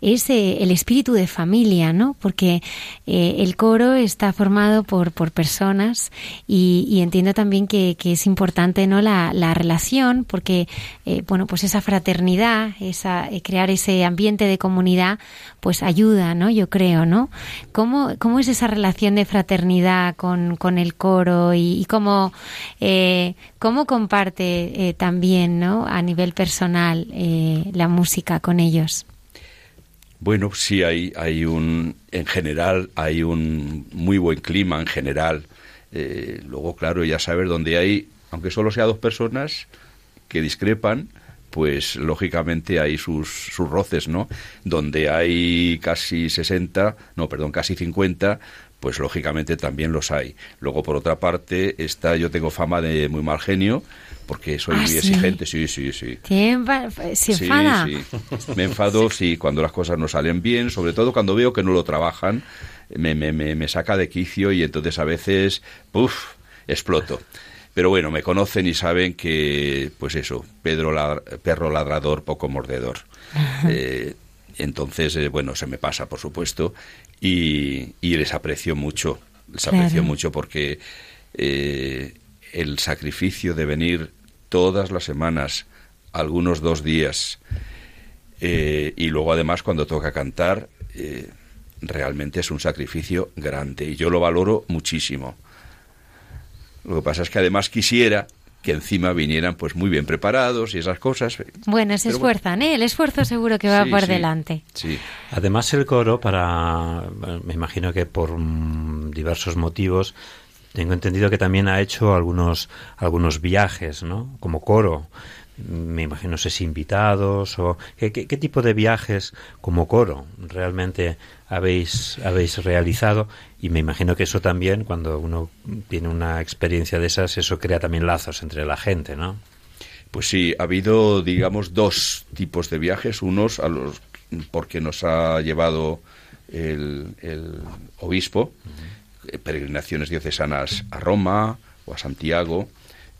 es eh, el espíritu de familia, ¿no? Porque el coro está formado por, por personas y, entiendo también que, es importante, ¿no? La, la relación, porque, bueno, pues esa fraternidad, esa, crear ese ambiente de comunidad, pues ayuda, ¿no? Yo creo, ¿no? ¿Cómo, cómo es esa relación de fraternidad con, el coro y, cómo, eh, cómo comparte eh, también ¿no? a nivel personal eh, la música con ellos. Bueno, sí, hay, hay un, en general, hay un muy buen clima en general. luego, claro, ya saber dónde hay, aunque solo sea dos personas que discrepan, pues lógicamente hay sus, sus roces, ¿no? Donde hay casi 60, no, perdón, casi 50, pues lógicamente también los hay. Luego, por otra parte, está, yo tengo fama de muy mal genio, porque soy ¿Ah, muy exigente, sí, sí, sí. ¿Se enfada? Sí, sí. Me enfado, *laughs* sí, cuando las cosas no salen bien, sobre todo cuando veo que no lo trabajan, me, me, me, saca de quicio y entonces a veces, puff, exploto. Pero bueno, me conocen y saben que, pues eso, Pedro perro ladrador, poco mordedor. *laughs* Eh, entonces, eh, bueno, se me pasa, por supuesto, y, les aprecio mucho, les aprecio mucho porque eh, el sacrificio de venir todas las semanas, algunos dos días, Eh, y luego además cuando toca cantar, realmente es un sacrificio grande y yo lo valoro muchísimo. Lo que pasa es que además quisiera que encima vinieran pues muy bien preparados y esas cosas. Bueno, se esfuerzan, ¿eh? El esfuerzo seguro que va por delante. Sí. Además el coro para me imagino que por diversos motivos tengo entendido que también ha hecho algunos algunos viajes, ¿no? Como coro me imagino si invitados o ¿qué, qué, tipo de viajes como coro realmente habéis habéis realizado. Y me imagino que eso también cuando uno tiene una experiencia de esas eso crea también lazos entre la gente no pues sí ha habido digamos dos tipos de viajes. Unos a los porque nos ha llevado el, obispo peregrinaciones diocesanas a Roma o a Santiago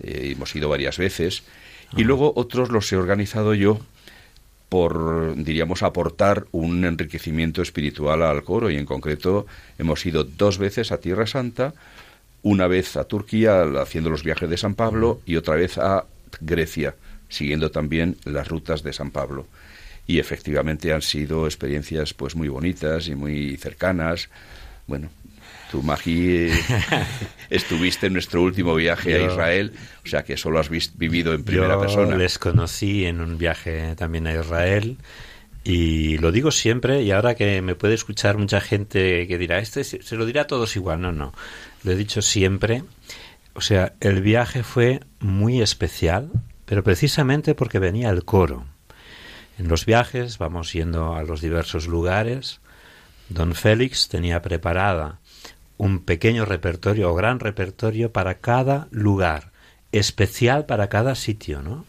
eh, hemos ido varias veces y luego otros los he organizado yo por, diríamos, aportar un enriquecimiento espiritual al coro y en concreto hemos ido dos veces a Tierra Santa, una vez a Turquía haciendo los viajes de San Pablo y otra vez a Grecia, siguiendo también las rutas de San Pablo. Y efectivamente han sido experiencias pues muy bonitas y muy cercanas. Bueno, Tú, Magi, *laughs* estuviste en nuestro último viaje a Israel, o sea que eso lo has vivido en primera yo persona. Les conocí en un viaje también a Israel y lo digo siempre y ahora que me puede escuchar mucha gente que dirá, este se lo dirá a todos igual, no, no, lo he dicho siempre. O sea, el viaje fue muy especial, pero precisamente porque venía el coro. En los viajes vamos yendo a los diversos lugares. Don Félix tenía preparada un pequeño repertorio o gran repertorio para cada lugar, especial para cada sitio, ¿no?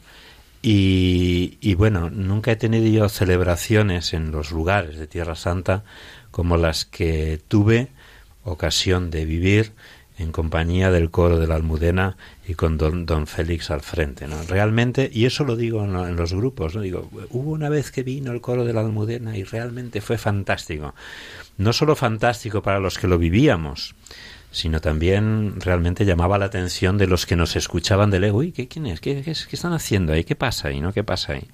Y, y, bueno, nunca he tenido yo celebraciones en los lugares de Tierra Santa como las que tuve ocasión de vivir en compañía del coro de la Almudena y con don, don Félix al frente. ¿no? Realmente, y eso lo digo en, los grupos, ¿no? digo, hubo una vez que vino el coro de la Almudena y realmente fue fantástico. No solo fantástico para los que lo vivíamos, sino también realmente llamaba la atención de los que nos escuchaban de lejos. Uy, ¿qué, ¿quién es? ¿Qué, qué, están haciendo ahí? ¿Qué pasa ahí? ¿no? ¿Qué pasa ahí?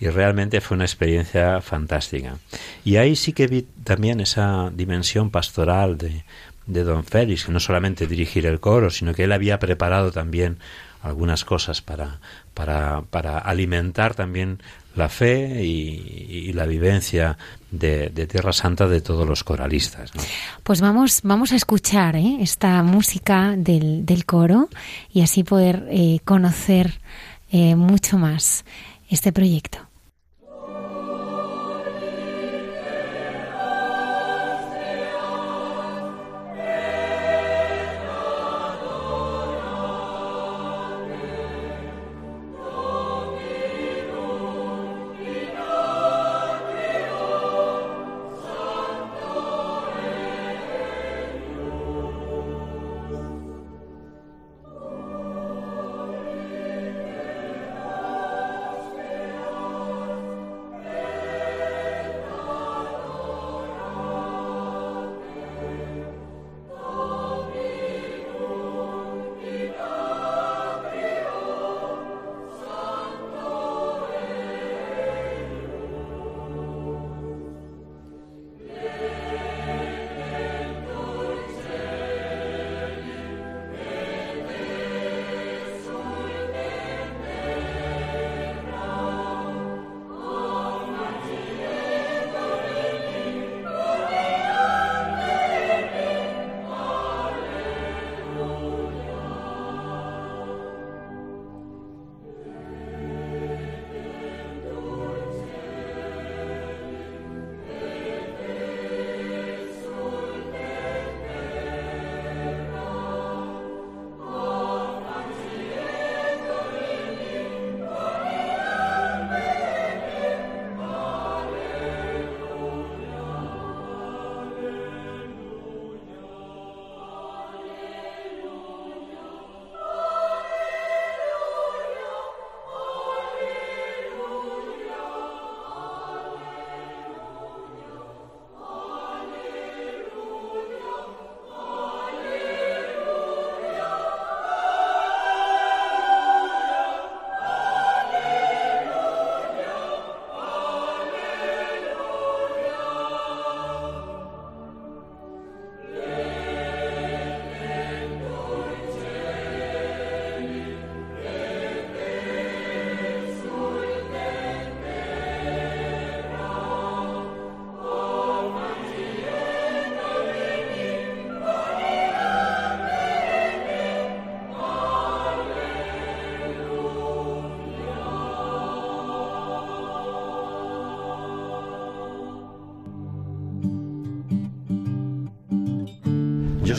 Y realmente fue una experiencia fantástica. Y ahí sí que vi también esa dimensión pastoral de, de don Félix, que no solamente dirigir el coro, sino que él había preparado también algunas cosas para, para, para alimentar también la fe y, la vivencia de, Tierra Santa de todos los coralistas. Pues vamos, vamos a escuchar ¿eh? esta música del, del, coro y así poder eh, conocer eh, mucho más este proyecto.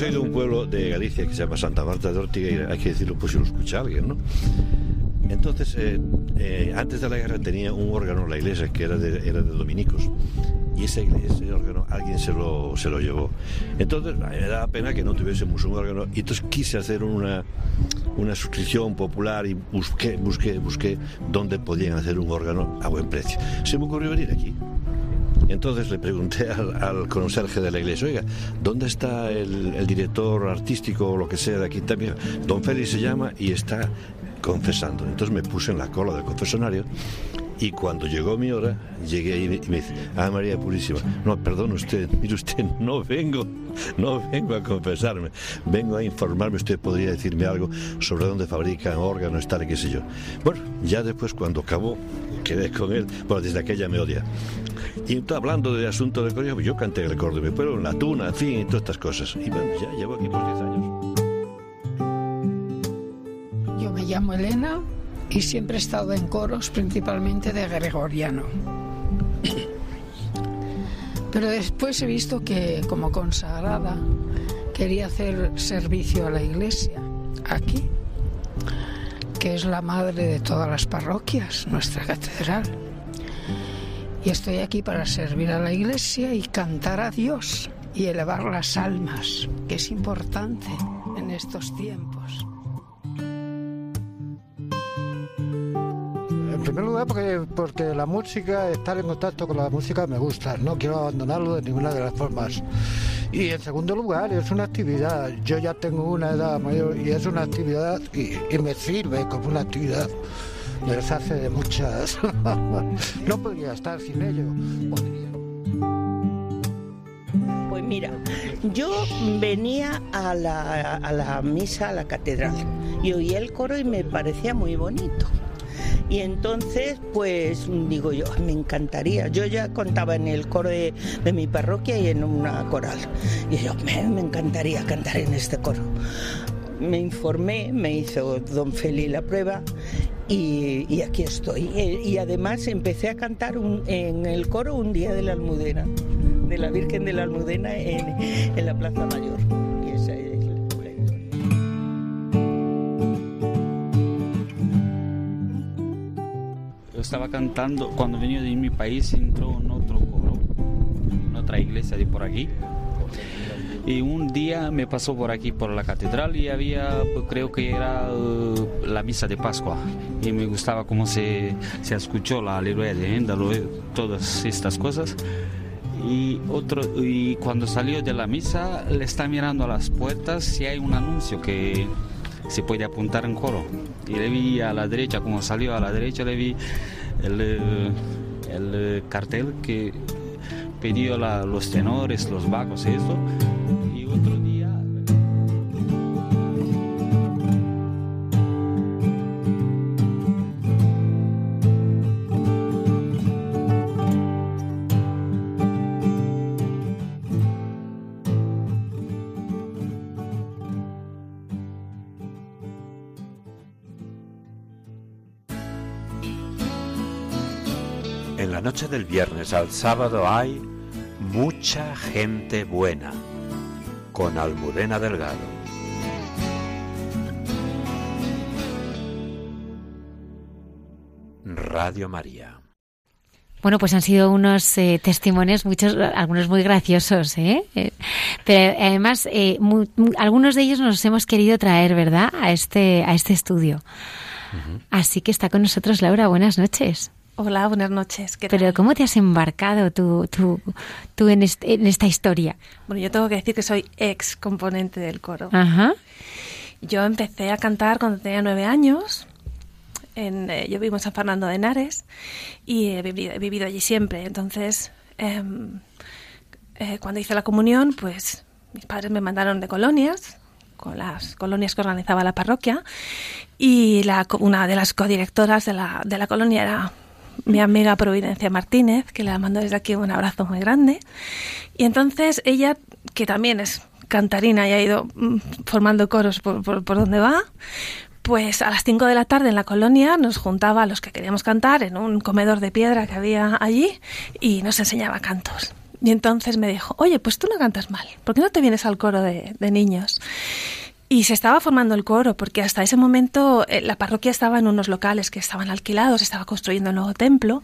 Soy de un pueblo de Galicia que se llama Santa Marta de Ortiga hay que decirlo pues si lo escucha alguien, ¿no? Entonces, eh, eh, antes de la guerra tenía un órgano la iglesia que era de, era de dominicos y ese, ese órgano alguien se lo, se lo llevó. Entonces, me da pena que no tuviésemos un órgano y entonces quise hacer una, una suscripción popular y busqué, busqué, busqué dónde podían hacer un órgano a buen precio. Se me ocurrió venir aquí. Entonces le pregunté *laughs* al, conserje de la iglesia, oiga, ¿dónde está el, el, director artístico o lo que sea de aquí también? Don Félix se llama y está confesando. Entonces me puse en la cola del confesonario y cuando llegó mi hora, llegué ahí y me dice, ah, María Purísima, no, perdón usted, *laughs* mire usted, no vengo, no vengo a confesarme, vengo a informarme, usted podría decirme algo sobre dónde fabrican órganos, tal y qué sé yo. Bueno, ya después cuando acabó, quedé con él, bueno, desde aquella me odia. Y entonces, hablando de asunto de colegio, yo canté el de mi pueblo, la tuna, en fin, y todas estas cosas. Y bueno, ya llevo aquí por 10 años. Yo me llamo Elena y siempre he estado en coros, principalmente de gregoriano. Pero después he visto que como consagrada quería hacer servicio a la iglesia aquí, que es la madre de todas las parroquias, nuestra catedral. Y estoy aquí para servir a la iglesia y cantar a Dios y elevar las almas, que es importante en estos tiempos. En primer lugar, porque, porque la música, estar en contacto con la música me gusta, no quiero abandonarlo de ninguna de las formas. Y en segundo lugar, es una actividad. Yo ya tengo una edad mayor y es una actividad y, y me sirve como una actividad. Deshace de muchas. *laughs* no podría estar sin ello. Podría. Pues mira, yo venía a la, a la misa, a la catedral, y oí el coro y me parecía muy bonito. Y entonces, pues digo yo, me encantaría. Yo ya contaba en el coro de, de mi parroquia y en una coral. Y yo, me, encantaría cantar en este coro. Me informé, me hizo don Feli la prueba y, aquí estoy. Y además empecé a cantar en el coro un día de la Almudena, de la Virgen de la Almudena en, la Plaza Mayor. Y es estaba cantando, cuando venía de mi país entró en otro coro, en otra iglesia de por aquí. Y un día me pasó por aquí, por la catedral, y había, pues, creo que era uh, la misa de Pascua. Y me gustaba cómo se, se escuchó la aleluya de Éndalo, todas estas cosas. Y, otro, y cuando salió de la misa, le está mirando a las puertas si hay un anuncio que se puede apuntar en coro. Y le vi a la derecha, como salió a la derecha, le vi el, el cartel que pidió la, los tenores, los bajos, eso. Y otro día... En la noche del viernes al sábado hay mucha gente buena con Almudena Delgado. Radio María. Bueno, pues han sido unos eh, testimonios, muchos, algunos muy graciosos, ¿eh? Eh, pero además, eh, muy, muy, algunos de ellos nos hemos querido traer, ¿verdad?, a este, a este estudio. Uh -huh. Así que está con nosotros Laura. Buenas noches. Hola, buenas noches. ¿Qué Pero? ¿cómo te has embarcado tú, tú, tú en, este, en, esta historia? Bueno, yo tengo que decir que soy ex componente del coro. Ajá. Yo empecé a cantar cuando tenía nueve años. En, eh, yo vivo en San Fernando de Henares y he vivido, he vivido allí siempre. Entonces, eh, eh, cuando hice la comunión, pues mis padres me mandaron de colonias, con las colonias que organizaba la parroquia, y la, una de las codirectoras de la, de la colonia era mi amiga Providencia Martínez, que le mando desde aquí un abrazo muy grande. Y entonces ella, que también es cantarina y ha ido mm, formando coros por, por, donde va, pues a las 5 de la tarde en la colonia nos juntaba a los que queríamos cantar en un comedor de piedra que había allí y nos enseñaba cantos. Y entonces me dijo, oye, pues tú no cantas mal, ¿por qué no te vienes al coro de, de niños? Y se estaba formando el coro, porque hasta ese momento eh, la parroquia estaba en unos locales que estaban alquilados, estaba construyendo un nuevo templo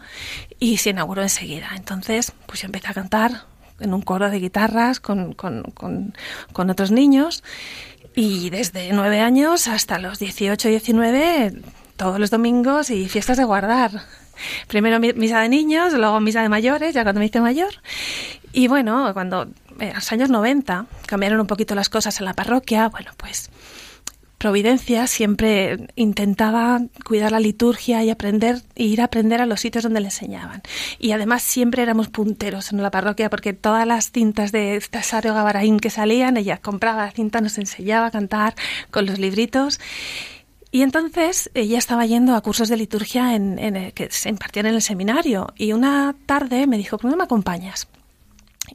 y se inauguró enseguida. Entonces, pues yo empecé a cantar en un coro de guitarras con, con, con, con otros niños y desde nueve años hasta los 18, 19, todos los domingos y fiestas de guardar. Primero misa de niños, luego misa de mayores, ya cuando me hice mayor. Y bueno, cuando en los años 90 cambiaron un poquito las cosas en la parroquia, bueno, pues Providencia siempre intentaba cuidar la liturgia y aprender e ir a aprender a los sitios donde le enseñaban. Y además siempre éramos punteros en la parroquia porque todas las cintas de Cesario Gabaraín que salían, ella compraba la cinta, nos enseñaba a cantar con los libritos. Y entonces ella estaba yendo a cursos de liturgia en, en, que se impartían en el seminario. Y una tarde me dijo, ¿por qué no me acompañas?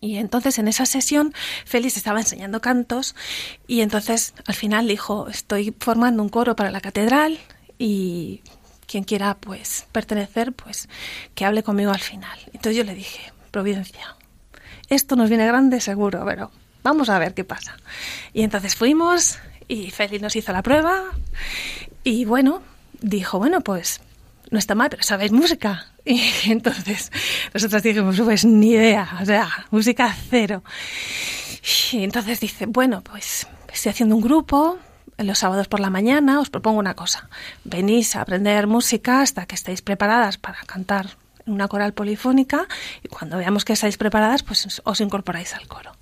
Y entonces en esa sesión Félix estaba enseñando cantos y entonces al final dijo, estoy formando un coro para la catedral y quien quiera pues pertenecer, pues que hable conmigo al final. Entonces yo le dije, Providencia, esto nos viene grande seguro, pero vamos a ver qué pasa. Y entonces fuimos y Félix nos hizo la prueba y bueno, dijo, bueno, pues no está mal, pero ¿sabéis música? *laughs* Y entonces nosotros dijimos, pues ni idea, o sea, música cero. Y entonces dice, bueno, pues estoy haciendo un grupo, los sábados por la mañana os propongo una cosa. Venís a aprender música hasta que estéis preparadas para cantar en una coral polifónica y cuando veamos que estáis preparadas, pues os incorporáis al coro.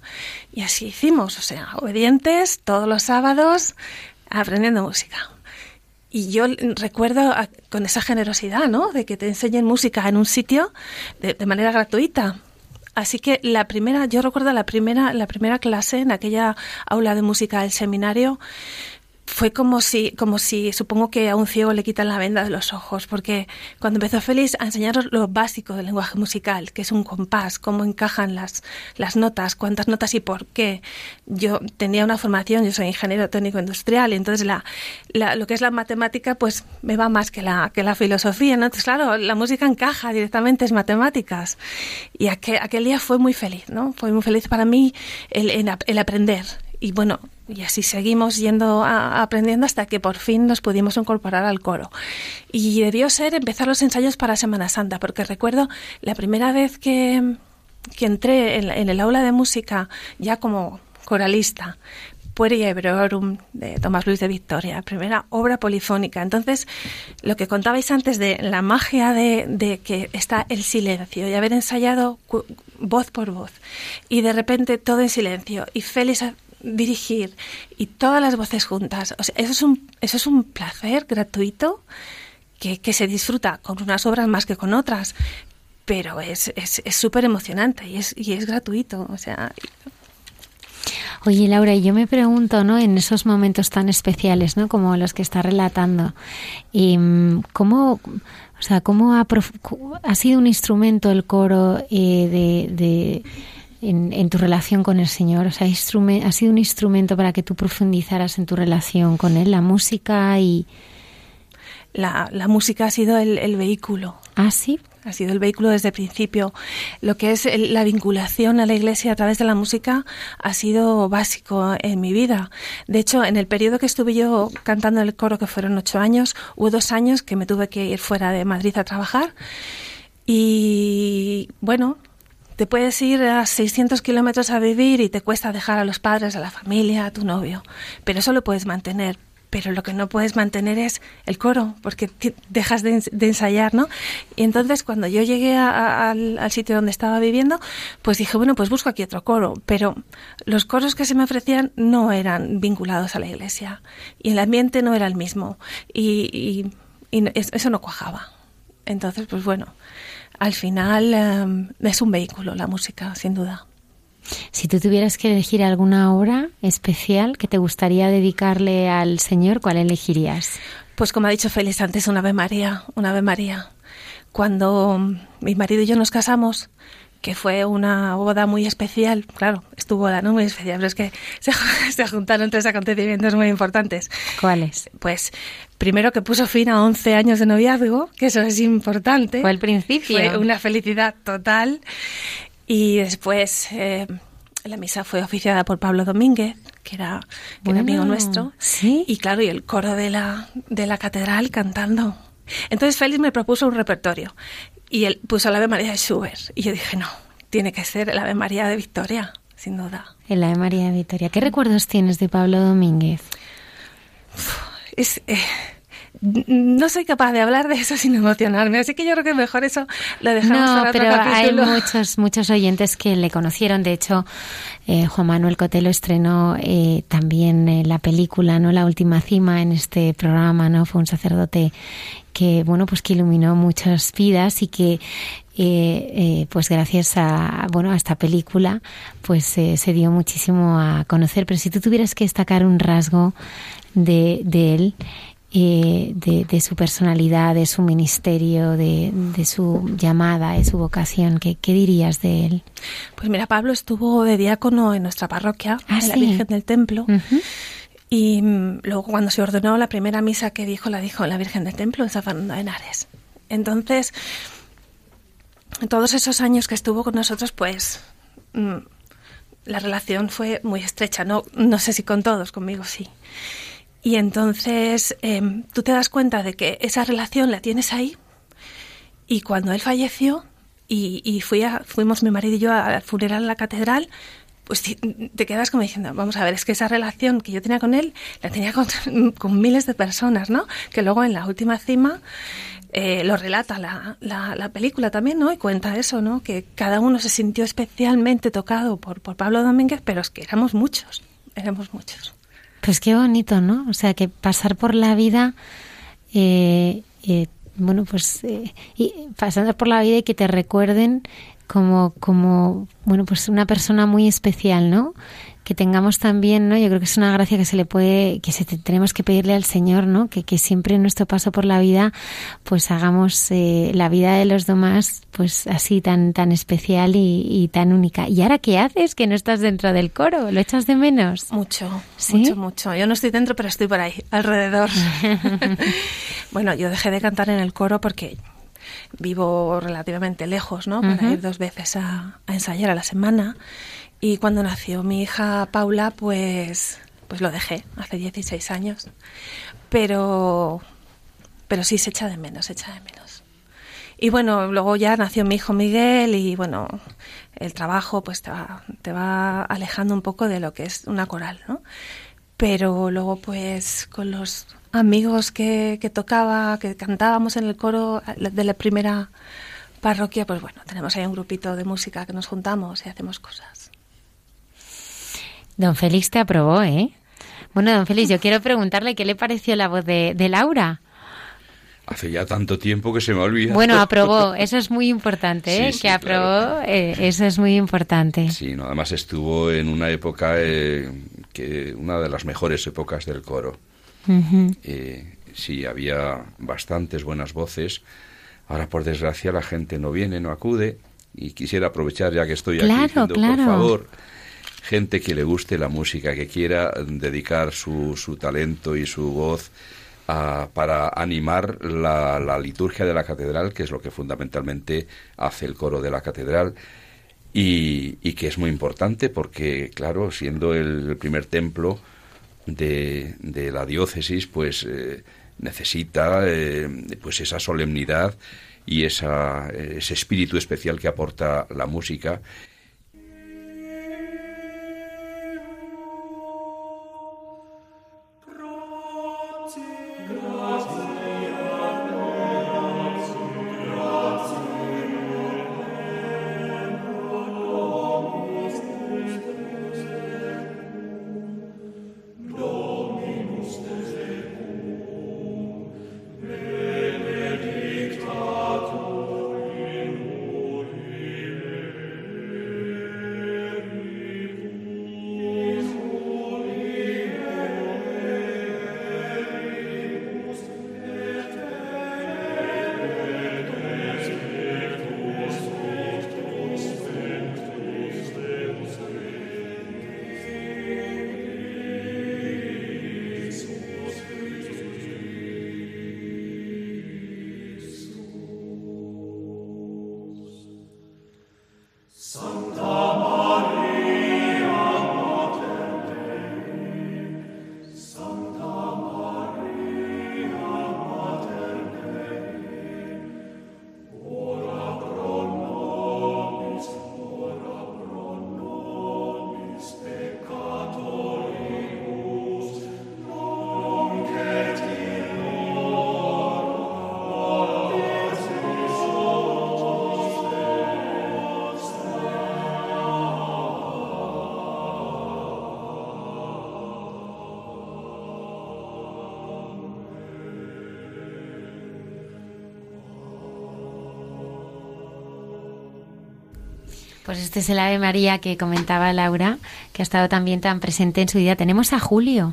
Y así hicimos, o sea, obedientes todos los sábados aprendiendo música. Y yo recuerdo con esa generosidad, ¿no? De que te enseñen música en un sitio de, de, manera gratuita. Así que la primera, yo recuerdo la primera, la primera clase en aquella aula de música del seminario, fue como si, como si supongo que a un ciego le quitan la venda de los ojos, porque cuando empezó Félix a enseñaros lo básico del lenguaje musical, que es un compás, cómo encajan las, las notas, cuántas notas y por qué. Yo tenía una formación, yo soy ingeniero técnico industrial, y entonces la, lo que es la matemática, pues me va más que la, que la filosofía, ¿no? Entonces, claro, la música encaja directamente, es matemáticas. Y aquel, aquel día fue muy feliz, ¿no? Fue muy feliz para mí el, el aprender. Y bueno, y así seguimos yendo a, aprendiendo hasta que por fin nos pudimos incorporar al coro. Y debió ser empezar los ensayos para Semana Santa, porque recuerdo la primera vez que, que entré en, el aula de música ya como coralista, Pueri Ebrorum de Tomás Luis de Victoria, primera obra polifónica. Entonces, lo que contabais antes de la magia de, de que está el silencio y haber ensayado voz por voz y de repente todo en silencio y Félix dirigir y todas las voces juntas. O sea, eso, es un, eso es un placer gratuito que, que se disfruta con unas obras más que con otras, pero es súper es, emocionante y es, y es gratuito. O sea, Oye, Laura, yo me pregunto, ¿no? En esos momentos tan especiales, ¿no? Como los que está relatando, y ¿cómo, o sea, cómo ha, ha sido un instrumento el coro eh, de en, en, tu relación con el Señor? O sea, ha sido un instrumento para que tú profundizaras en tu relación con Él, la música y... La, la música ha sido el, el vehículo. Ah, sí ha sido el vehículo desde el principio. Lo que es la vinculación a la iglesia a través de la música ha sido básico en mi vida. De hecho, en el periodo que estuve yo cantando en el coro, que fueron ocho años, hubo dos años que me tuve que ir fuera de Madrid a trabajar. Y bueno, te puedes ir a 600 kilómetros a vivir y te cuesta dejar a los padres, a la familia, a tu novio, pero eso lo puedes mantener. Pero lo que no puedes mantener es el coro, porque dejas de, de ensayar, ¿no? Y entonces cuando yo llegué al, sitio donde estaba viviendo, pues dije, bueno, pues busco aquí otro coro. Pero los coros que se me ofrecían no eran vinculados a la iglesia. Y el ambiente no era el mismo. Y eso no cuajaba. Entonces, pues bueno, al final um, es un vehículo la música, sin duda. Si tú tuvieras que elegir alguna obra especial que te gustaría dedicarle al Señor, ¿cuál elegirías? Pues como ha dicho Félix antes, una Ave María, una Ave María. Cuando mi marido y yo nos casamos, que fue una boda muy especial, claro, estuvo boda no muy especial, pero es que se, *laughs* se, juntaron tres acontecimientos muy importantes. ¿Cuáles? Pues primero que puso fin a 11 años de noviazgo, que eso es importante. Fue el principio. Fue una felicidad total. Y después eh, la misa fue oficiada por Pablo Domínguez, que era, que era amigo nuestro. ¿Sí? Y claro, y el coro de la, de la catedral cantando. Entonces Félix me propuso un repertorio y él puso el Ave María de Schubert. Y yo dije, no, tiene que ser el Ave María de Victoria, sin duda. El Ave María de Victoria. ¿Qué recuerdos tienes de Pablo Domínguez? Es, eh, no soy capaz de hablar de eso *laughs* sin emocionarme, así que yo creo que mejor eso lo dejamos no, para otro pero hay muchos muchos oyentes que le conocieron. De hecho, eh, Juan Manuel Cotelo estrenó eh, también eh, la película, no, la última cima en este programa, no, fue un sacerdote que bueno pues que iluminó muchas vidas y que eh, eh, pues gracias a bueno a esta película pues eh, se dio muchísimo a conocer. Pero si tú tuvieras que destacar un rasgo de, de él eh, de, de su personalidad de su ministerio de, de su llamada de su vocación ¿qué, qué dirías de él? Pues mira, Pablo estuvo de diácono en nuestra parroquia, Ah, en la. Virgen del Templo. Y mm, luego cuando se ordenó la primera misa que dijo, la dijo la Virgen del Templo, en San Fernando de Henares. Entonces, en todos esos años que estuvo con nosotros, pues mm, la relación fue muy estrecha. No, no sé si con todos, conmigo sí. Y entonces em, tú te das cuenta de que esa relación la tienes ahí. Y cuando él falleció y, fui a- fuimos mi marido y yo al funeral a la catedral, pues te quedas como diciendo, vamos a ver, es que esa relación que yo tenía con él la tenía con, *laughs* con miles de personas, ¿no? Que luego en la última cima eh, lo relata la, la, la película también, ¿no? Y cuenta eso, ¿no? Que cada uno se sintió especialmente tocado por, por Pablo Domínguez, pero es que éramos muchos, éramos muchos. Pues qué bonito, ¿no? O sea, que pasar por la vida, eh, eh, bueno, pues eh, y pasando por la vida y que te recuerden como, como, bueno, pues una persona muy especial, ¿no? Que tengamos también, ¿no? Yo creo que es una gracia que se le puede, que se te- tenemos que pedirle al Señor, ¿no? Que, que siempre en nuestro paso por la vida, pues hagamos eh, la vida de los demás, pues así tan, tan especial y, y tan única. ¿Y ahora qué haces? Que no estás dentro del coro, ¿lo echas de menos? Mucho, ¿Sí? mucho, mucho. Yo no estoy dentro, pero estoy por ahí, alrededor. *laughs* *laughs* bueno, yo dejé de cantar en el coro porque vivo relativamente lejos, ¿no? Para ir dos veces a, a ensayar a la semana. Y cuando nació mi hija Paula, pues, pues lo dejé, hace 16 años. Pero, pero sí se echa de menos, se echa de menos. Y bueno, luego ya nació mi hijo Miguel y bueno, el trabajo pues te va, te va alejando un poco de lo que es una coral, ¿no? Pero luego pues con los amigos que, que tocaba, que cantábamos en el coro de la primera parroquia, pues bueno, tenemos ahí un grupito de música que nos juntamos y hacemos cosas. Don Félix te aprobó, ¿eh? Bueno, don Félix, yo quiero preguntarle qué le pareció la voz de, de Laura. Hace ya tanto tiempo que se me ha olvidado. Bueno, aprobó, *laughs* eso es muy importante, ¿eh? Sí, sí, que aprobó, eh, eso es muy importante. Sí, no, además estuvo en una época eh, que una de las mejores épocas del coro. Eh, sí, había bastantes buenas voces. Ahora, por desgracia, la gente no viene, no acude. Y quisiera aprovechar, ya que estoy aquí, diciendo, claro. por favor, gente que le guste la música, que quiera dedicar su, su talento y su voz a- para animar la, la liturgia de la catedral, que es lo que fundamentalmente hace el coro de la catedral. Y, y que es muy importante porque, claro, siendo el primer templo de, de la diócesis, pues eh, necesita eh, pues esa solemnidad y esa, ese espíritu especial que aporta la música. Pues este es el Ave María que comentaba Laura, que ha estado también tan presente en su vida. Tenemos a Julio.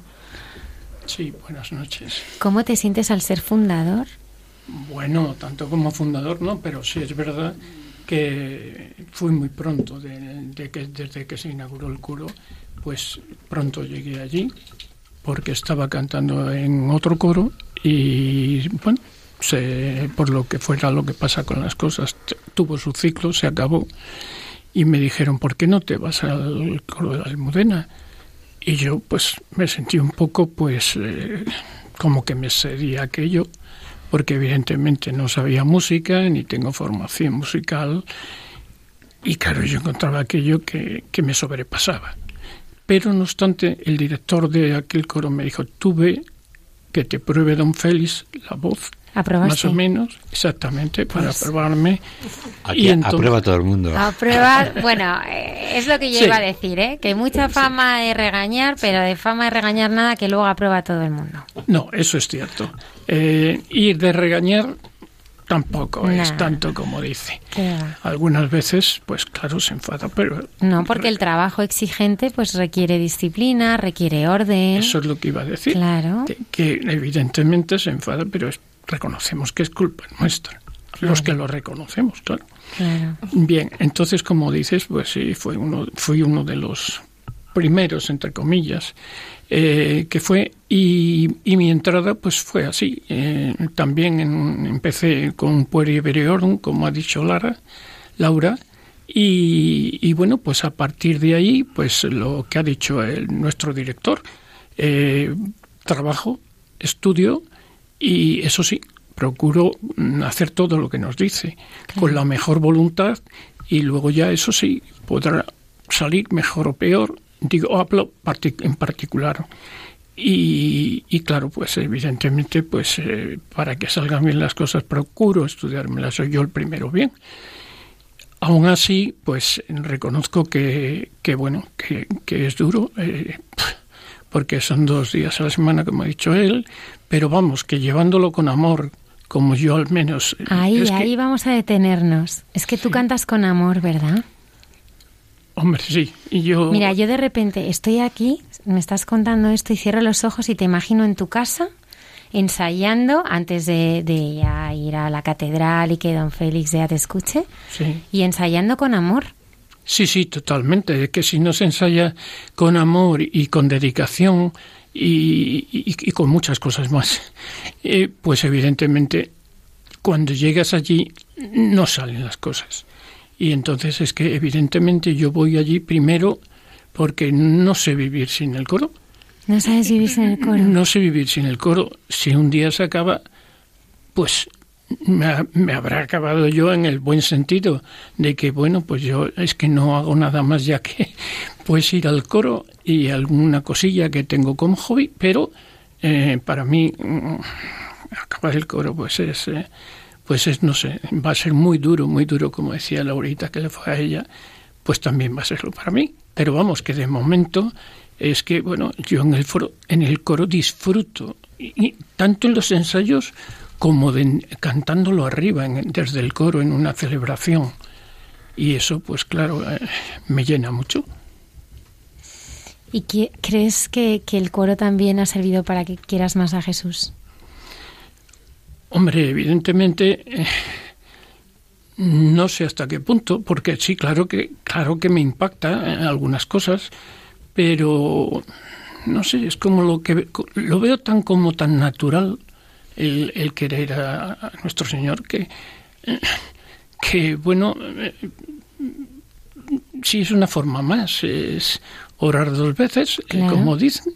Sí, buenas noches. ¿Cómo te sientes al ser fundador? Bueno, tanto como fundador no, pero sí es verdad que fui muy pronto, de, que, desde que se inauguró el curo, pues pronto llegué allí, porque estaba cantando en otro coro y bueno, se, por lo que fuera lo que pasa con las cosas, tuvo su ciclo, se acabó y me dijeron, ¿por qué no te vas al coro de la Almudena? Y yo pues me sentí un poco pues eh, como que me cedía aquello, porque evidentemente no sabía música ni tengo formación musical y claro, yo encontraba aquello que, que me sobrepasaba. Pero no obstante, el director de aquel coro me dijo, tuve que te pruebe don Félix la voz más o menos, exactamente, para pues probarme. Aquí y aprueba todo el mundo. Aprueba, bueno, eh, es lo que yo iba a decir, ¿eh? que mucha fama de regañar, pero de fama de regañar nada, que luego aprueba todo el mundo. No, eso es cierto. Eh, y de regañar tampoco es tanto como dice. Algunas veces, pues claro, se enfada, pero... No, porque el trabajo exigente pues requiere disciplina, requiere orden. Eso es lo que iba a decir. Claro. Que, evidentemente se enfada, pero es, reconocemos que es culpa nuestra. Los que lo reconocemos, claro. claro. Bien, entonces como dices, pues sí, fue uno, fui uno de los primeros, entre comillas, eh, que fue y, mi entrada pues fue así. Eh, también empecé con Pueri Bereorum, como ha dicho Lara, Laura, y, bueno, pues a partir de ahí, pues lo que ha dicho el, nuestro director, eh, trabajo, estudio y eso sí, procuro hacer todo lo que nos dice, con la mejor voluntad y luego ya eso sí, podrá salir mejor o peor, digo, hablo en particular. Y, y, claro, pues evidentemente, pues eh, para que salgan bien las cosas, procuro estudiármelas soy yo el primero bien. Aún así, pues reconozco que, que bueno, que, que es duro, eh, porque son dos días a la semana, como ha dicho él, pero vamos, que llevándolo con amor, como yo al menos. Eh, ahí, ahí vamos a detenernos. Es que tú cantas con amor, ¿verdad? Hombre, sí. Y yo... Mira, yo de repente estoy aquí, me estás contando esto y cierro los ojos y te imagino en tu casa ensayando antes de, ir a la catedral y que don Félix ya te escuche. Sí. Y ensayando con amor. Sí, sí, totalmente. Es que si no se ensaya con amor y con dedicación y, con muchas cosas más, *laughs* eh, pues evidentemente cuando llegas allí no salen las cosas. Y entonces es que evidentemente yo voy allí primero porque no sé vivir sin el coro. No sabes vivir sin el coro. No sé vivir sin el coro. Si un día se acaba, pues me, habrá acabado yo en el buen sentido de que, bueno, pues yo es que no hago nada más ya que *laughs* pues ir al coro y alguna cosilla que tengo como hobby, pero eh, para mí mm, acabar el coro pues es... Eh, pues es, no sé, va a ser muy duro, muy duro, como decía Laurita que le fue a ella, pues también va a serlo para mí. Pero vamos, que de momento es que, bueno, yo en el, foro, en el coro disfruto, y, tanto en los ensayos como de, cantándolo arriba, desde el coro, en una celebración. Y eso, pues claro, eh, me llena mucho. ¿Y crees que, que el coro también ha servido para que quieras más a Jesús? Hombre, evidentemente eh, no sé hasta qué punto, porque sí, claro que claro que me impacta en algunas cosas, pero no sé, es como lo que lo veo tan como tan natural el, querer a, nuestro Señor que que bueno eh, sí es una forma más, es orar dos veces, eh, como dicen,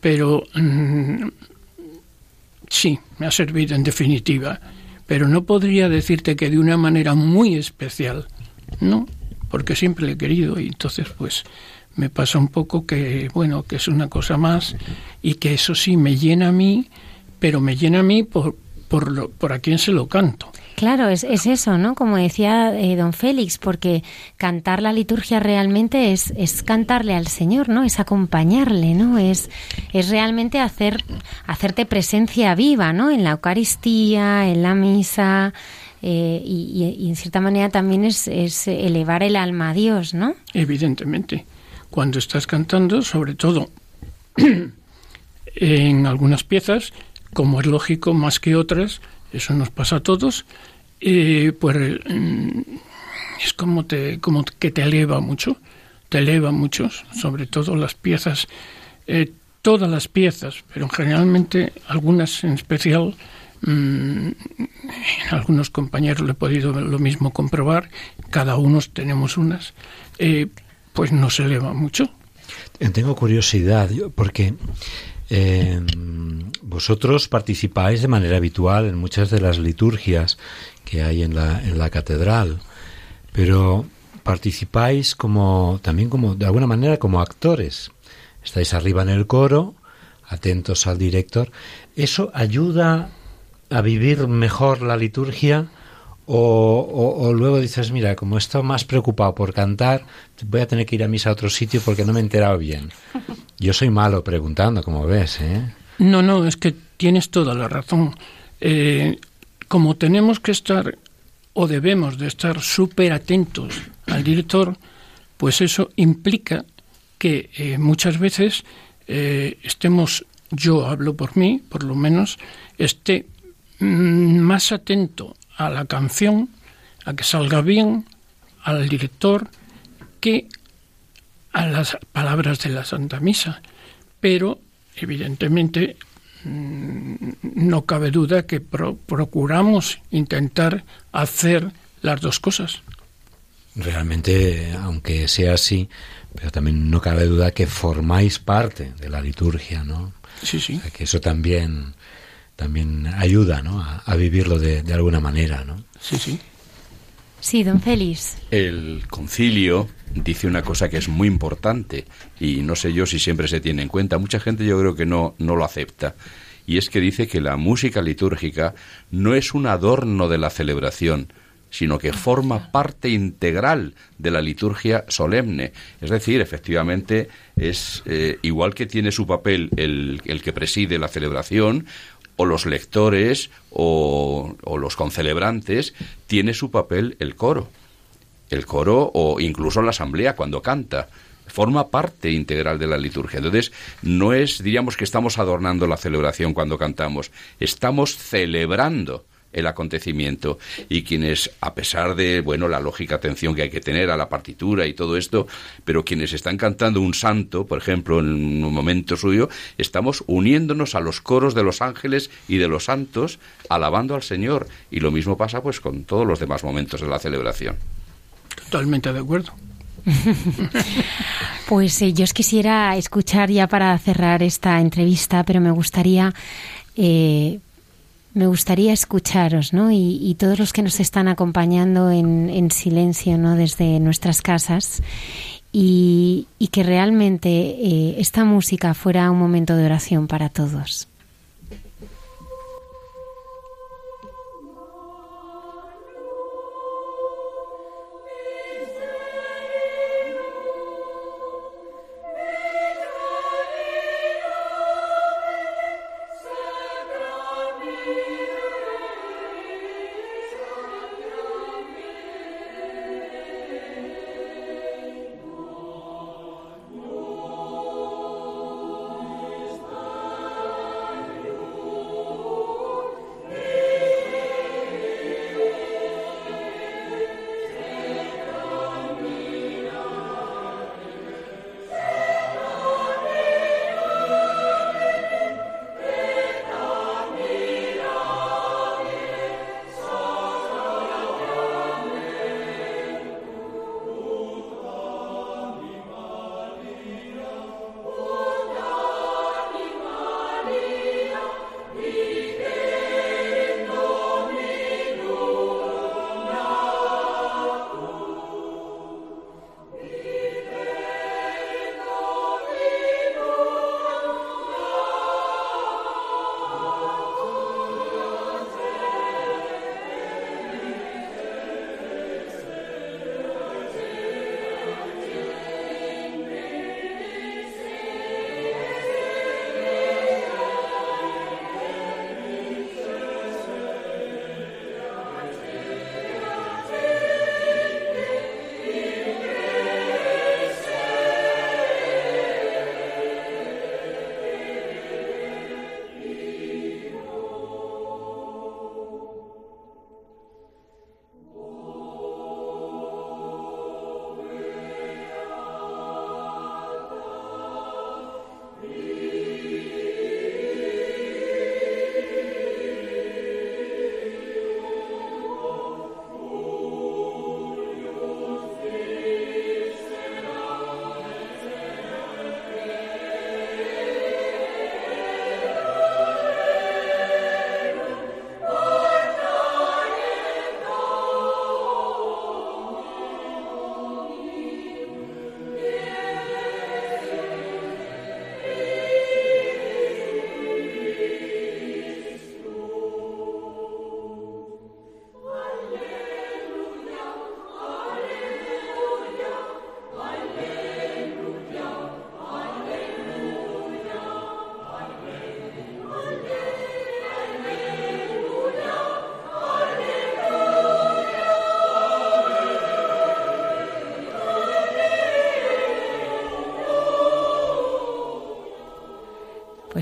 pero mm, sí, me ha servido en definitiva, pero no podría decirte que de una manera muy especial, no, porque siempre le he querido y entonces pues me pasa un poco que, bueno, que es una cosa más y que eso sí me llena a mí, pero me llena a mí por, por, lo, por a quién se lo canto. Claro, es, es eso, ¿no? Como decía eh, don Félix, porque cantar la liturgia realmente es, es cantarle al Señor, ¿no? Es acompañarle, ¿no? Es, es realmente hacer, hacerte presencia viva, ¿no? En la Eucaristía, en la misa, eh, y, en cierta manera también es, es, elevar el alma a Dios, ¿no? Evidentemente. Cuando estás cantando, sobre todo *clears throat* en algunas piezas, como es lógico, más que otras, eso nos pasa a todos, pues mm, es como, te, como que te eleva mucho, te eleva mucho, sobre todo las piezas, eh, todas las piezas, pero generalmente algunas en especial Mm, algunos compañeros lo he podido lo mismo comprobar, cada uno tenemos unas, eh, pues no se eleva mucho. Eh, tengo curiosidad, porque eh, vosotros participáis de manera habitual en muchas de las liturgias que hay en la, en la catedral, pero participáis como también como de alguna manera como actores. Estáis arriba en el coro, atentos al director. ¿Eso ayuda a vivir mejor la liturgia o, luego dices, mira, como estoy más preocupado por cantar, voy a tener que ir a misa a otro sitio porque no me he enterado bien. *laughs* Yo soy malo preguntando, como ves, ¿eh? No, no, es que tienes toda la razón. Eh, como tenemos que estar o debemos de estar súper atentos al director, pues eso implica que eh, muchas veces eh, estemos, yo hablo por mí, por lo menos, esté Mm, más atento a la canción, a que salga bien, al director, que a las palabras de la Santa Misa. Pero, evidentemente, mm, no cabe duda que procuramos intentar hacer las dos cosas. Realmente, aunque sea así, pero también no cabe duda que formáis parte de la liturgia, ¿no? Sí, sí. que eso también también ayuda ¿no? a, vivirlo de, de, alguna manera. ¿no? Sí, sí. Sí, don Félix. El concilio dice una cosa que es muy importante y no sé yo si siempre se tiene en cuenta. Mucha gente yo creo que no, no lo acepta. Y es que dice que la música litúrgica no es un adorno de la celebración, sino que forma parte integral de la liturgia solemne. Es decir, efectivamente, es eh, igual que tiene su papel el, el que preside la celebración, o los lectores o, los concelebrantes, tiene su papel el coro. El coro o incluso la asamblea cuando canta forma parte integral de la liturgia. Entonces, no es, diríamos que estamos adornando la celebración cuando cantamos, estamos celebrando el acontecimiento. Y quienes a pesar de bueno la lógica atención que hay que tener a la partitura y todo esto pero quienes están cantando un santo por ejemplo en un momento suyo estamos uniéndonos a los coros de los ángeles y de los santos alabando al Señor. Y lo mismo pasa pues con todos los demás momentos de la celebración. Totalmente de acuerdo. *laughs* Pues eh, yo os quisiera escuchar ya para cerrar esta entrevista pero me gustaría eh, me gustaría escucharos, ¿no? Y, todos los que nos están acompañando en, silencio, ¿no? Desde nuestras casas. Y, que realmente eh, esta música fuera un momento de oración para todos.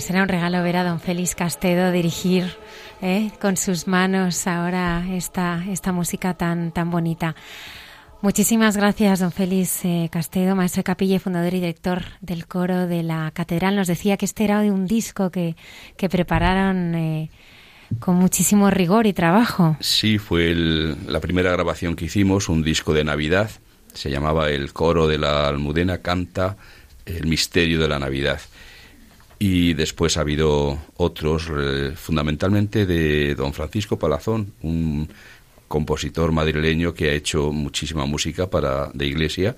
Será un regalo ver a don Félix Castedo dirigir ¿eh? con sus manos ahora esta, esta música tan, tan bonita. Muchísimas gracias, don Félix eh, Castedo, maestro de capilla fundador y director del coro de la catedral. Nos decía que este era de un disco que, que prepararon eh, con muchísimo rigor y trabajo. Sí, fue la primera grabación que hicimos, un disco de Navidad. Se llamaba El coro de la Almudena canta el misterio de la Navidad. Y después ha habido otros, eh, fundamentalmente de don Francisco Palazón, un compositor madrileño que ha hecho muchísima música para de iglesia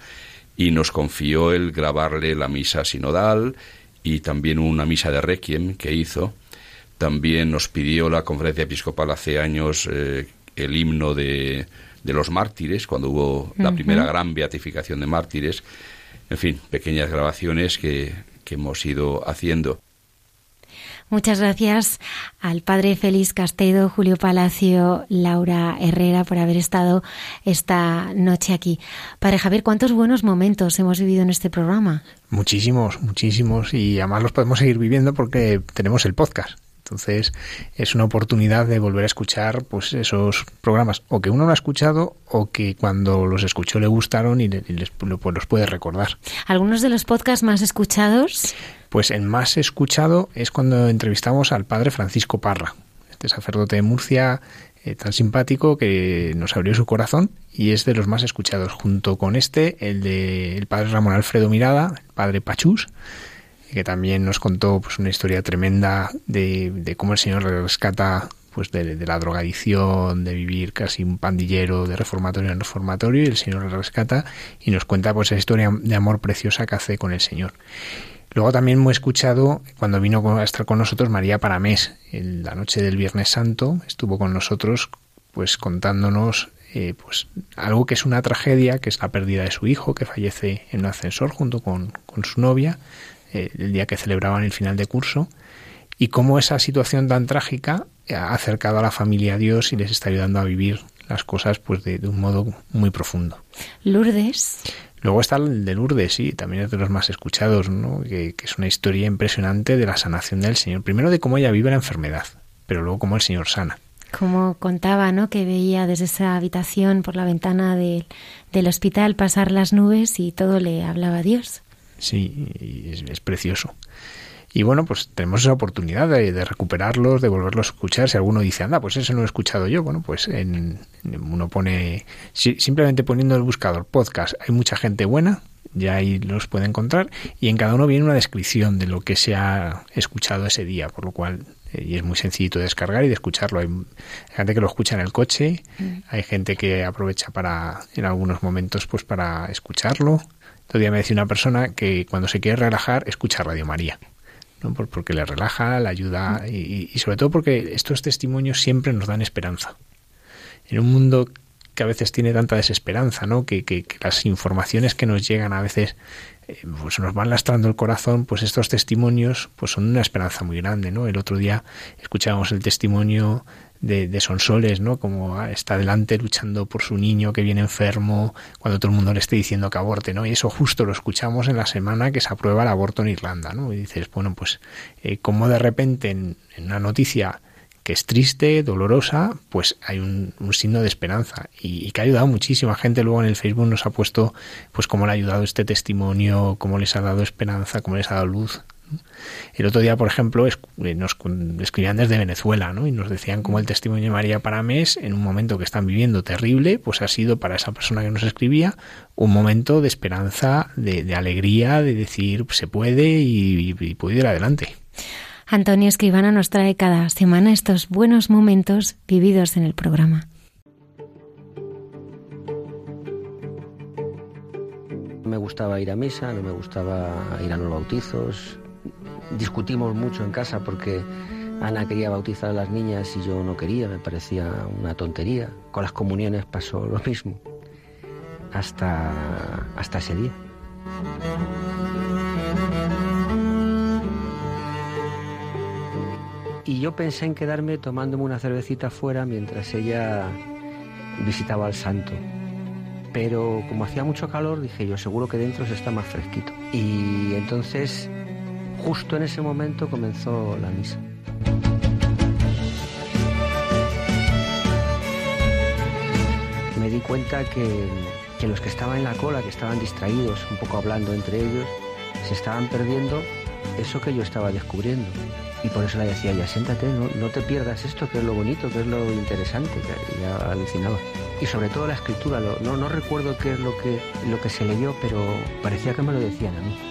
y nos confió el grabarle la misa sinodal y también una misa de requiem que hizo. También nos pidió la conferencia episcopal hace años eh, el himno de, de, los mártires, cuando hubo la primera gran beatificación de mártires. En fin, pequeñas grabaciones que, que hemos ido haciendo. Muchas gracias al padre Félix Castedo, Julio Palacio, Laura Herrera por haber estado esta noche aquí. Padre Javier, ¿cuántos buenos momentos hemos vivido en este programa? Muchísimos, muchísimos y además los podemos seguir viviendo porque tenemos el podcast. Entonces es una oportunidad de volver a escuchar pues esos programas o que uno no ha escuchado o que cuando los escuchó le gustaron y, les, pues los puede recordar. ¿Algunos de los podcasts más escuchados? Pues el más escuchado es cuando entrevistamos al padre Francisco Parra, este sacerdote de Murcia eh, tan simpático que nos abrió su corazón y es de los más escuchados junto con este, el de el padre Ramón Alfredo Mirada, el padre Pachús que también nos contó pues, una historia tremenda de, de cómo el Señor rescata pues de, la drogadicción, de vivir casi un pandillero de reformatorio en reformatorio, y el Señor le rescata y nos cuenta pues esa historia de amor preciosa que hace con el Señor. Luego también hemos escuchado, cuando vino a estar con nosotros, María Paramés, en la noche del Viernes Santo, estuvo con nosotros pues contándonos eh, pues algo que es una tragedia, que es la pérdida de su hijo, que fallece en un ascensor junto con, con su novia, el día que celebraban el final de curso, y cómo esa situación tan trágica ha acercado a la familia a Dios y les está ayudando a vivir las cosas pues de, un modo muy profundo. Lourdes. Luego está el de Lourdes, sí, también es de los más escuchados, ¿no? que, que es una historia impresionante de la sanación del Señor. Primero de cómo ella vive la enfermedad, pero luego cómo el Señor sana como contaba, ¿no? Que veía desde esa habitación por la ventana del hospital pasar las nubes y todo le hablaba a Dios. Sí, es, precioso. Y bueno, pues tenemos esa oportunidad de, recuperarlos, de volverlos a escuchar. Si alguno dice, anda, pues eso no lo he escuchado yo, bueno, pues en, uno pone, simplemente poniendo el buscador podcast, hay mucha gente buena, ya ahí los puede encontrar, y en cada uno viene una descripción de lo que se ha escuchado ese día, por lo cual, eh, y es muy sencillito de descargar y de escucharlo. Hay, gente que lo escucha en el coche, mm. hay gente que aprovecha para, en algunos momentos, pues para escucharlo Todavía me decía una persona que cuando se quiere relajar escucha Radio María. ¿no? Porque le relaja, le ayuda y, sobre todo porque estos testimonios siempre nos dan esperanza. En un mundo que a veces tiene tanta desesperanza, ¿no? Que, que, las informaciones que nos llegan a veces eh, pues nos van lastrando el corazón, pues estos testimonios pues son una esperanza muy grande, ¿no? El otro día escuchábamos el testimonio de, Sonsoles, ¿no? Como ah, está delante luchando por su niño que viene enfermo, cuando todo el mundo le esté diciendo que aborte, ¿no? Y eso justo lo escuchamos en la semana que se aprueba el aborto en Irlanda, ¿no? Y dices, bueno, pues eh, como de repente en, una noticia que es triste, dolorosa, pues hay un, signo de esperanza y, y, que ha ayudado muchísima gente. Luego en el Facebook nos ha puesto, pues cómo le ha ayudado este testimonio, cómo les ha dado esperanza, cómo les ha dado luz. El otro día, por ejemplo, eh, nos escribían desde Venezuela, ¿no? Y nos decían cómo el testimonio de María Paramés, en un momento que están viviendo terrible, pues ha sido para esa persona que nos escribía un momento de esperanza, de, alegría, de decir se puede y, y, puede ir adelante. Antonio Escribana nos trae cada semana estos buenos momentos vividos en el programa. me gustaba ir a misa, no me gustaba ir a los bautizos, discutimos mucho en casa porque Ana quería bautizar a las niñas y yo no quería, me parecía una tontería. Con las comuniones pasó lo mismo, hasta, hasta ese día. Y yo pensé en quedarme tomándome una cervecita fuera mientras ella visitaba al santo. Pero como hacía mucho calor, dije yo, seguro que dentro se está más fresquito. Y entonces justo en ese momento comenzó la misa. Me di cuenta que, que los que estaban en la cola, que estaban distraídos, un poco hablando entre ellos, se estaban perdiendo eso que yo estaba descubriendo. Y por eso le decía, ya siéntate, no, te pierdas esto, que es lo bonito, que es lo interesante, que ya alucinaba. Y sobre todo la escritura, no, no recuerdo qué es lo que, lo que se leyó, pero parecía que me lo decían a mí.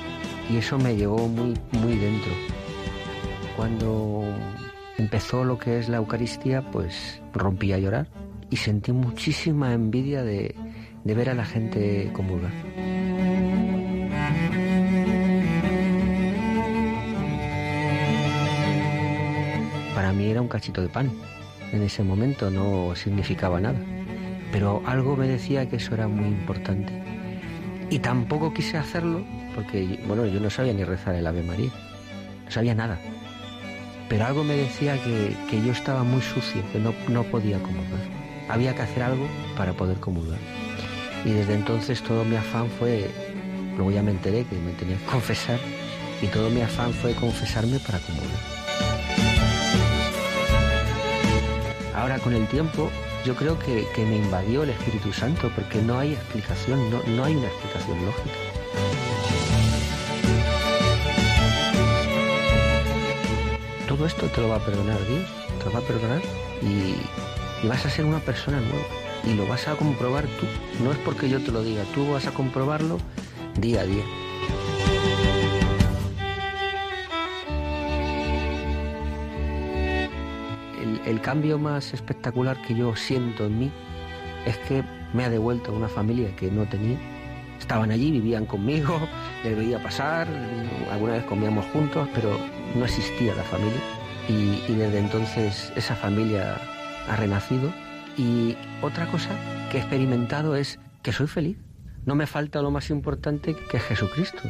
Y eso me llevó muy, muy dentro. Cuando empezó lo que es la Eucaristía, pues rompí a llorar y sentí muchísima envidia de, de ver a la gente comulgar. Para mí era un cachito de pan. En ese momento no significaba nada. Pero algo me decía que eso era muy importante. Y tampoco quise hacerlo porque, bueno, yo no sabía ni rezar el Ave María. No sabía nada. Pero algo me decía que, que yo estaba muy sucio, que no, no podía comulgar. Había que hacer algo para poder comulgar. Y desde entonces todo mi afán fue, luego ya me enteré que me tenía que *laughs* confesar, y todo mi afán fue confesarme para comulgar. Ahora con el tiempo yo creo que, me invadió el Espíritu Santo porque no hay explicación, no, no hay una explicación lógica. Todo esto te lo va a perdonar Dios, te lo va a perdonar y, y vas a ser una persona nueva y lo vas a comprobar tú. No es porque yo te lo diga, tú vas a comprobarlo día a día. el cambio más espectacular que yo siento en mí es que me ha devuelto una familia que no tenía. Estaban allí, vivían conmigo, *laughs* les veía pasar, alguna vez comíamos juntos, pero no existía la familia. Y, desde entonces esa familia ha renacido. Y otra cosa que he experimentado es que soy feliz. No me falta lo más importante que es Jesucristo.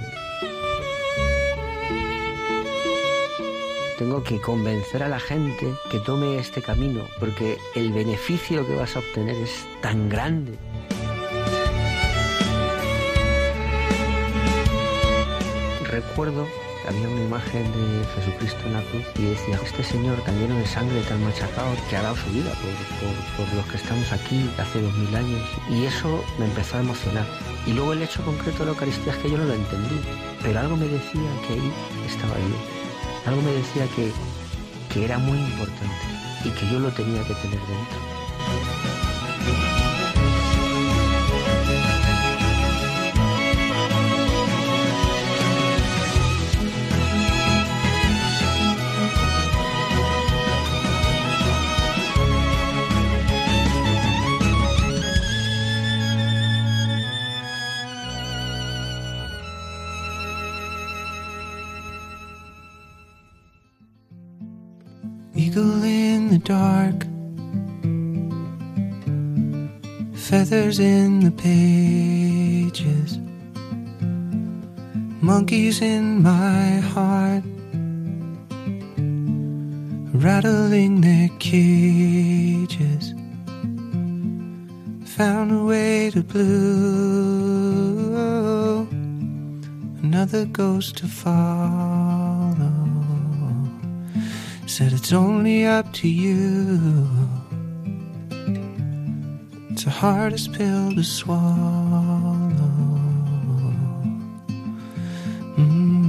tengo que convencer a la gente que tome este camino, porque el beneficio que vas a obtener es tan grande. Recuerdo había una imagen de Jesucristo en la cruz y decía, este Señor tan lleno de sangre, tan machacado, que ha dado su vida por, por los que estamos aquí hace dos mil años. Y eso me empezó a emocionar. Y luego el hecho concreto de la Eucaristía es que yo no lo entendí, pero algo me decía que ahí estaba yo algo me decía que, que era muy importante y que yo lo tenía que tener dentro. Feathers in the pages, monkeys in my heart, rattling their cages. Found a way to blue, another ghost to follow said it's only up to you. Hardest pill to swallow. Mm.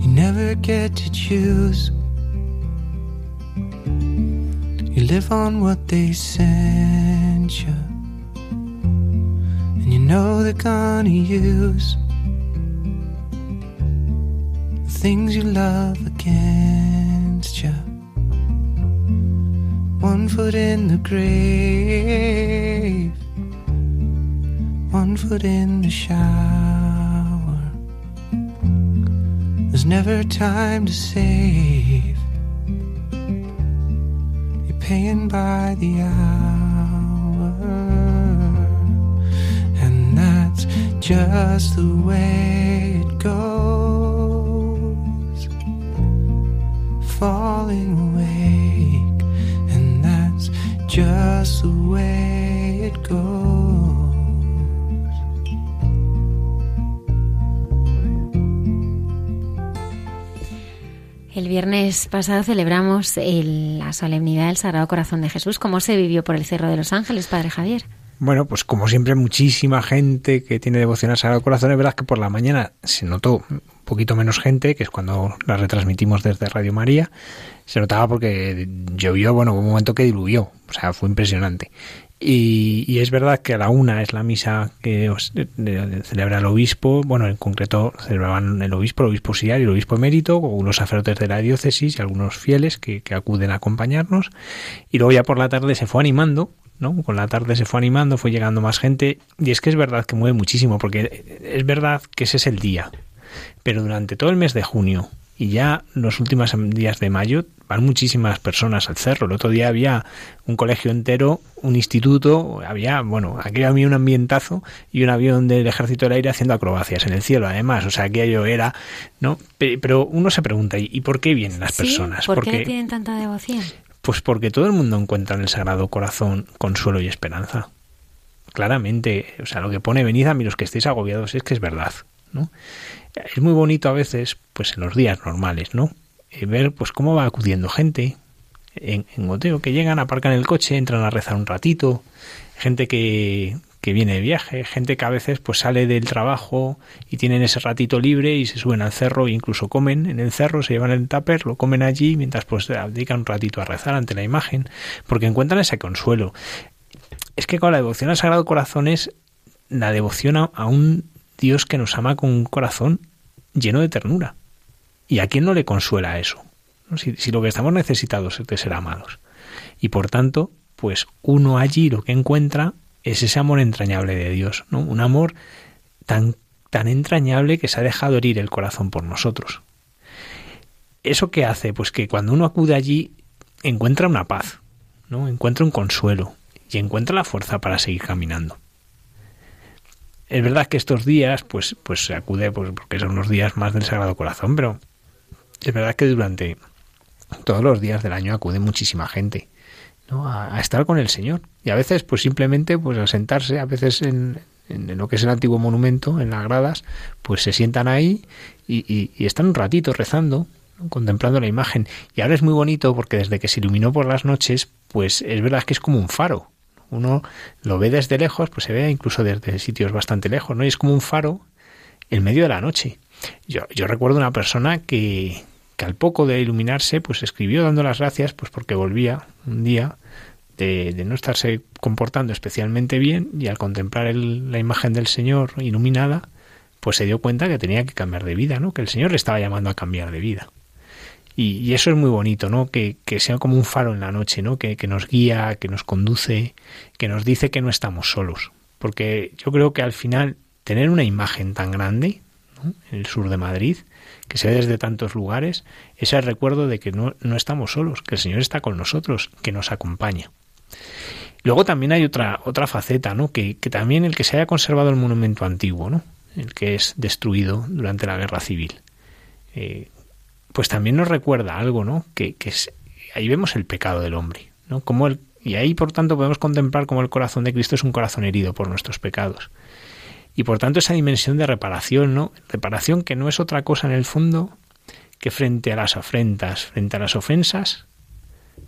You never get to choose. You live on what they send you and you know they're gonna use things you love against you. One foot in the grave, one foot in the shower. There's never time to save. You're paying by the hour. And that's just the way it goes. Awake, just the way it goes. El viernes pasado celebramos el- la solemnidad del Sagrado Corazón de Jesús. ¿Cómo se vivió por el Cerro de los Ángeles, Padre Javier? Bueno, pues como siempre, muchísima gente que tiene devoción al Sagrado Corazón. Es verdad que por la mañana se notó un poquito menos gente, que es cuando la retransmitimos desde Radio María. Se notaba porque llovió, bueno, hubo un momento que diluvió. O sea, fue impresionante. Y, y es verdad que a la una es la misa que celebra el obispo, bueno, en concreto celebraban el obispo, el obispo auxiliar y el obispo emérito, o unos sacerdotes de la diócesis y algunos fieles que, que acuden a acompañarnos. Y luego ya por la tarde se fue animando, ¿no? Con la tarde se fue animando, fue llegando más gente. Y es que es verdad que mueve muchísimo, porque es verdad que ese es el día. Pero durante todo el mes de junio y ya los últimos días de mayo van muchísimas personas al cerro. El otro día había un colegio entero, un instituto, había, bueno, aquí había un ambientazo y un avión del Ejército del Aire haciendo acrobacias en el cielo, además. O sea, aquello era, ¿no? Pe- Pero uno se pregunta, ¿y por qué vienen las Sí, personas? ¿Por qué le tienen tanta devoción? Pues porque todo el mundo encuentra en el Sagrado Corazón consuelo y esperanza. Claramente, o sea, lo que pone venid a mí los que estéis agobiados es que es verdad, ¿no? Es muy bonito a veces, pues en los días normales, ¿no? Eh, ver pues cómo va acudiendo gente en, en goteo, que llegan, aparcan el coche, entran a rezar un ratito, gente que, que viene de viaje, gente que a veces pues sale del trabajo y tienen ese ratito libre y se suben al cerro e incluso comen en el cerro, se llevan el tupper, lo comen allí mientras pues dedican un ratito a rezar ante la imagen, porque encuentran ese consuelo. Es que con la devoción al Sagrado Corazón es la devoción a, un Dios que nos ama con un corazón lleno de ternura. ¿Y a quién no le consuela eso? Si, si lo que estamos necesitados es de ser amados. Y por tanto, pues uno allí lo que encuentra es ese amor entrañable de Dios, ¿no? Un amor tan, tan entrañable que se ha dejado herir el corazón por nosotros. ¿Eso qué hace? Pues que cuando uno acude allí encuentra una paz, ¿no? Encuentra un consuelo y encuentra la fuerza para seguir caminando. Es verdad que estos días, pues, pues se acude, pues, porque son los días más del Sagrado Corazón, pero es verdad que durante todos los días del año acude muchísima gente ¿no? a, estar con el Señor. Y a veces, pues simplemente, pues a sentarse, a veces en, en lo que es el antiguo monumento, en las gradas, pues se sientan ahí y, y- están un ratito rezando, contemplando la imagen. Y ahora es muy bonito porque desde que se iluminó por las noches, pues es verdad que es como un faro. Uno lo ve desde lejos, pues se ve incluso desde sitios bastante lejos, ¿no? Y es como un faro en medio de la noche. Yo, yo recuerdo una persona que, que al poco de iluminarse, pues escribió dando las gracias, pues porque volvía un día de, no estarse comportando especialmente bien y al contemplar el- la imagen del Señor iluminada, pues se dio cuenta que tenía que cambiar de vida, ¿no? Que el Señor le estaba llamando a cambiar de vida. Y, eso es muy bonito, ¿no? Que, que sea como un faro en la noche, ¿no? Que, que nos guía, que nos conduce, que nos dice que no estamos solos. Porque yo creo que al final tener una imagen tan grande, en el sur de Madrid, que se ve desde tantos lugares, es el recuerdo de que no, no estamos solos, que el Señor está con nosotros, que nos acompaña. Luego también hay otra, otra faceta, ¿no? Que, que también el que se haya conservado el monumento antiguo, ¿no? El que es destruido durante la guerra civil. Eh, pues también nos recuerda algo, ¿no? Que, que es- ahí vemos el pecado del hombre, ¿no? Como el, y ahí, por tanto, podemos contemplar cómo el corazón de Cristo es un corazón herido por nuestros pecados. Y por tanto, esa dimensión de reparación, ¿no? Reparación que no es otra cosa en el fondo que frente a las afrentas, frente a las ofensas,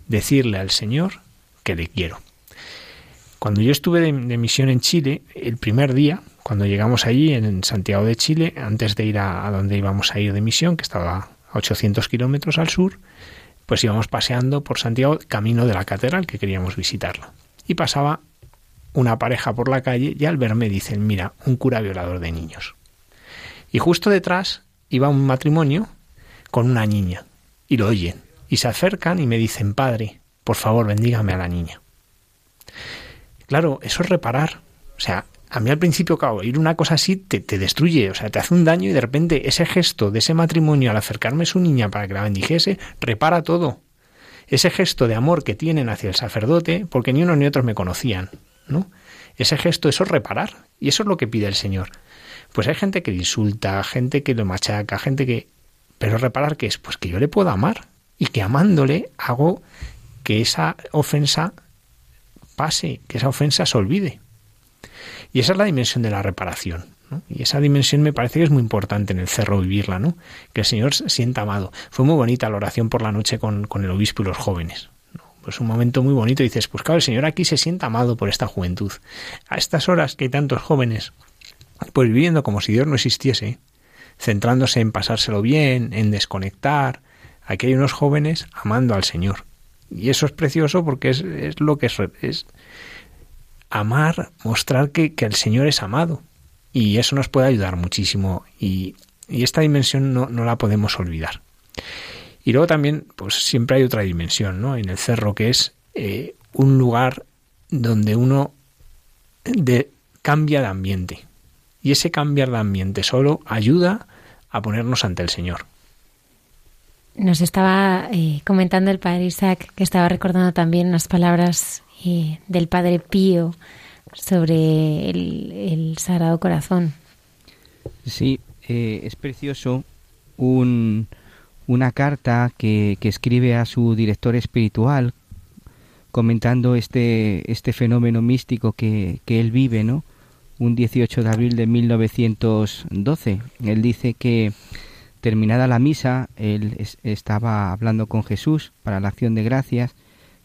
decirle al Señor que le quiero. Cuando yo estuve de, misión en Chile, el primer día, cuando llegamos allí en Santiago de Chile, antes de ir a, a donde íbamos a ir de misión, que estaba a 800 kilómetros al sur, pues íbamos paseando por Santiago, camino de la catedral, que queríamos visitarla. Y pasaba una pareja por la calle y al verme dicen, mira, un cura violador de niños. Y justo detrás iba un matrimonio con una niña. Y lo oyen. Y se acercan y me dicen, padre, por favor, bendígame a la niña. Claro, eso es reparar. O sea, a mí al principio, claro, oír una cosa así te, te destruye, o sea, te hace un daño y de repente ese gesto de ese matrimonio al acercarme a su niña para que la bendijese, repara todo. Ese gesto de amor que tienen hacia el sacerdote, porque ni unos ni otros me conocían, ¿no? Ese gesto, eso es reparar. Y eso es lo que pide el Señor. Pues hay gente que le insulta, gente que lo machaca, gente que... Pero reparar que es, pues que yo le puedo amar y que amándole hago que esa ofensa pase, que esa ofensa se olvide. Y esa es la dimensión de la reparación. Y esa dimensión me parece que es muy importante en el cerro vivirla, ¿no? Que el Señor se sienta amado. Fue muy bonita la oración por la noche con, con el obispo y los jóvenes. Pues un momento muy bonito. dices, pues claro, el Señor aquí se sienta amado por esta juventud. A estas horas que hay tantos jóvenes, pues viviendo como si Dios no existiese, centrándose en pasárselo bien, en desconectar. Aquí hay unos jóvenes amando al Señor. Y eso es precioso porque es, es lo que es, es amar, mostrar que, que, el Señor es amado. Y eso nos puede ayudar muchísimo. Y, y esta dimensión no, no, la podemos olvidar. Y luego también, pues siempre hay otra dimensión, ¿no? En el cerro, que es eh, un lugar donde uno de, cambia de ambiente. Y ese cambiar de ambiente solo ayuda a ponernos ante el Señor. Nos estaba eh, comentando el padre Isaac que estaba recordando también unas palabras eh, del padre Pío sobre el, Sagrado Corazón. Sí, eh, es precioso un, una carta que, que, escribe a su director espiritual comentando este, este fenómeno místico que, que él vive, ¿no? un 18 de abril de 1912. Él dice que terminada la misa, él estaba hablando con Jesús para la acción de gracias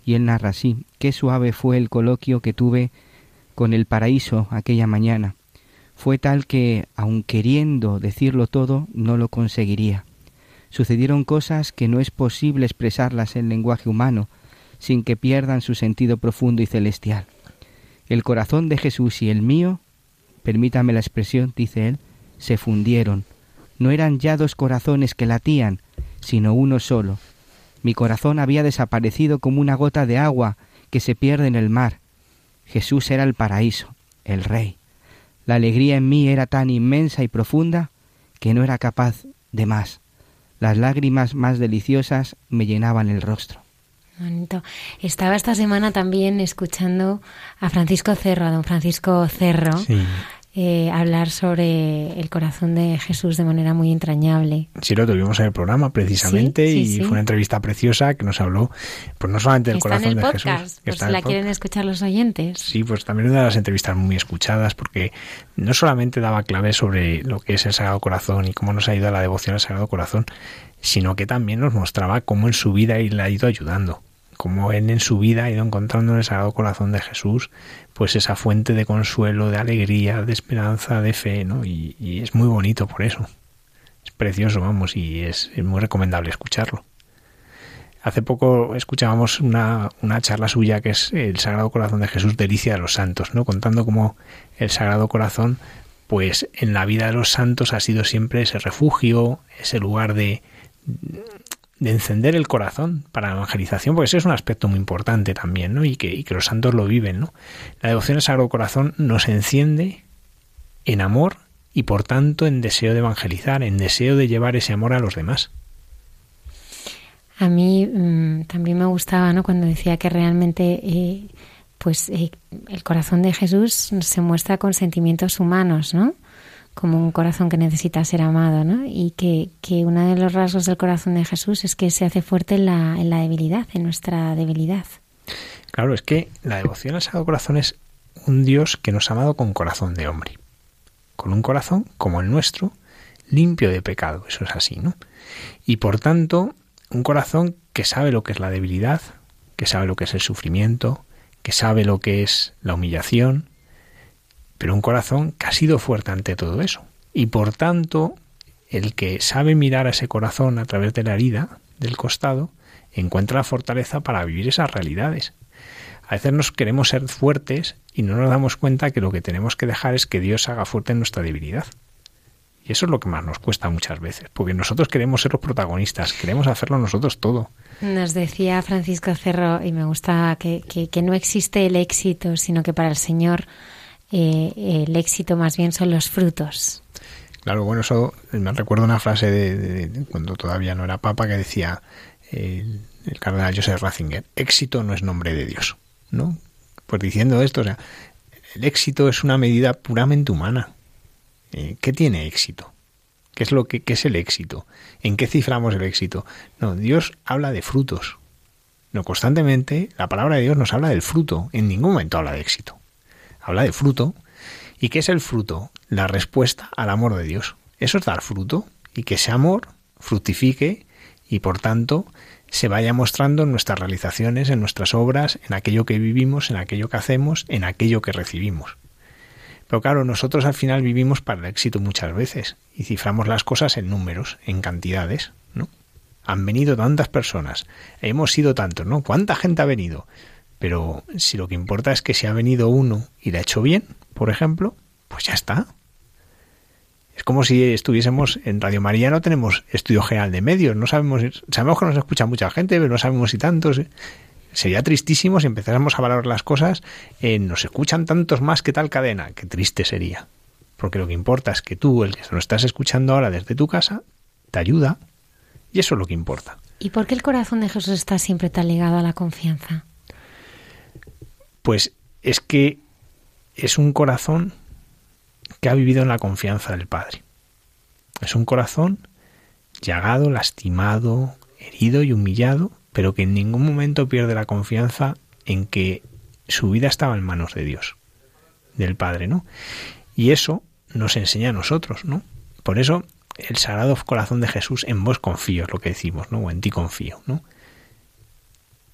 y él narra así, qué suave fue el coloquio que tuve con el paraíso aquella mañana. Fue tal que, aun queriendo decirlo todo, no lo conseguiría. Sucedieron cosas que no es posible expresarlas en lenguaje humano, sin que pierdan su sentido profundo y celestial. El corazón de Jesús y el mío permítame la expresión, dice él, se fundieron. No eran ya dos corazones que latían, sino uno solo. Mi corazón había desaparecido como una gota de agua que se pierde en el mar. Jesús era el paraíso, el Rey. La alegría en mí era tan inmensa y profunda que no era capaz de más. Las lágrimas más deliciosas me llenaban el rostro. Bonito. Estaba esta semana también escuchando a Francisco Cerro, a don Francisco Cerro, sí eh, hablar sobre el corazón de Jesús de manera muy entrañable. Sí, lo tuvimos en el programa precisamente sí, sí, y sí. fue una entrevista preciosa que nos habló, pues no solamente del está corazón en el de podcast, Jesús. que si la quieren escuchar los oyentes. Sí, pues también una de las entrevistas muy escuchadas porque no solamente daba claves sobre lo que es el Sagrado Corazón y cómo nos ha ido la devoción al Sagrado Corazón, sino que también nos mostraba cómo en su vida él le ha ido ayudando como él en su vida ha ido encontrando en el Sagrado Corazón de Jesús, pues esa fuente de consuelo, de alegría, de esperanza, de fe, ¿no? Y, es muy bonito por eso. Es precioso, vamos, y es, es, muy recomendable escucharlo. Hace poco escuchábamos una, una charla suya que es el Sagrado Corazón de Jesús, delicia de los santos, ¿no? Contando cómo el Sagrado Corazón, pues en la vida de los santos ha sido siempre ese refugio, ese lugar de, de encender el corazón para la evangelización, porque ese es un aspecto muy importante también, ¿no? Y que, y que los santos lo viven, ¿no? La devoción al Sagrado Corazón nos enciende en amor y por tanto en deseo de evangelizar, en deseo de llevar ese amor a los demás. A mí mmm, también me gustaba, ¿no? Cuando decía que realmente, eh, pues, eh, el corazón de Jesús se muestra con sentimientos humanos, ¿no? Como un corazón que necesita ser amado, ¿no? Y que, que uno de los rasgos del corazón de Jesús es que se hace fuerte en la, en la debilidad, en nuestra debilidad. Claro, es que la devoción al Sagrado Corazón es un Dios que nos ha amado con corazón de hombre, con un corazón como el nuestro, limpio de pecado, eso es así, ¿no? Y por tanto, un corazón que sabe lo que es la debilidad, que sabe lo que es el sufrimiento, que sabe lo que es la humillación, pero un corazón que ha sido fuerte ante todo eso. Y por tanto, el que sabe mirar a ese corazón a través de la herida del costado, encuentra la fortaleza para vivir esas realidades. A veces nos queremos ser fuertes y no nos damos cuenta que lo que tenemos que dejar es que Dios haga fuerte en nuestra debilidad. Y eso es lo que más nos cuesta muchas veces, porque nosotros queremos ser los protagonistas, queremos hacerlo nosotros todo. Nos decía Francisco Cerro, y me gusta que, que, que no existe el éxito, sino que para el Señor eh, el éxito más bien son los frutos. Claro, bueno, eso me recuerdo una frase de, cuando todavía no era papa que decía el, cardenal Joseph Ratzinger, éxito no es nombre de Dios, ¿no? Pues diciendo esto, o sea, el éxito es una medida puramente humana. Eh, ¿Qué tiene éxito? ¿Qué es lo que es el éxito? ¿En qué ciframos el éxito? No, Dios habla de frutos. No, constantemente la palabra de Dios nos habla del fruto, en ningún momento habla de éxito. Habla de fruto. ¿Y qué es el fruto? La respuesta al amor de Dios. Eso es dar fruto y que ese amor fructifique y por tanto se vaya mostrando en nuestras realizaciones, en nuestras obras, en aquello que vivimos, en aquello que hacemos, en aquello que recibimos. Pero claro, nosotros al final vivimos para el éxito muchas veces y ciframos las cosas en números, en cantidades, ¿no? Han venido tantas personas, hemos sido tantos, ¿no? ¿Cuánta gente ha venido? Pero si lo que importa es que si ha venido uno y le ha hecho bien, por ejemplo, pues ya está. Es como si estuviésemos en Radio María, no tenemos estudio general de medios, no sabemos, sabemos que nos escucha mucha gente, pero no sabemos si tantos. Sería tristísimo si empezáramos a valorar las cosas en nos escuchan tantos más que tal cadena. Qué triste sería. Porque lo que importa es que tú, el que lo estás escuchando ahora desde tu casa, te ayuda. Y eso es lo que importa. ¿Y por qué el corazón de Jesús está siempre tan ligado a la confianza? Pues es que es un corazón que ha vivido en la confianza del Padre. Es un corazón llagado, lastimado, herido y humillado, pero que en ningún momento pierde la confianza en que su vida estaba en manos de Dios, del Padre, ¿no? Y eso nos enseña a nosotros, ¿no? Por eso el Sagrado Corazón de Jesús en vos confío, es lo que decimos, ¿no? O en ti confío, ¿no?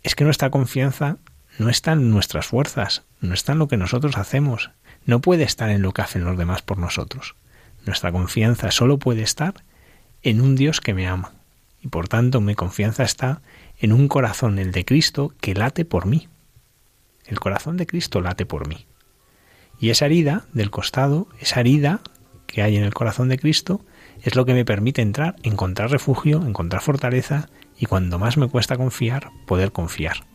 Es que nuestra confianza no está en nuestras fuerzas, no está en lo que nosotros hacemos, no puede estar en lo que hacen los demás por nosotros. Nuestra confianza solo puede estar en un Dios que me ama. Y por tanto mi confianza está en un corazón, el de Cristo, que late por mí. El corazón de Cristo late por mí. Y esa herida del costado, esa herida que hay en el corazón de Cristo, es lo que me permite entrar, encontrar refugio, encontrar fortaleza y cuando más me cuesta confiar, poder confiar.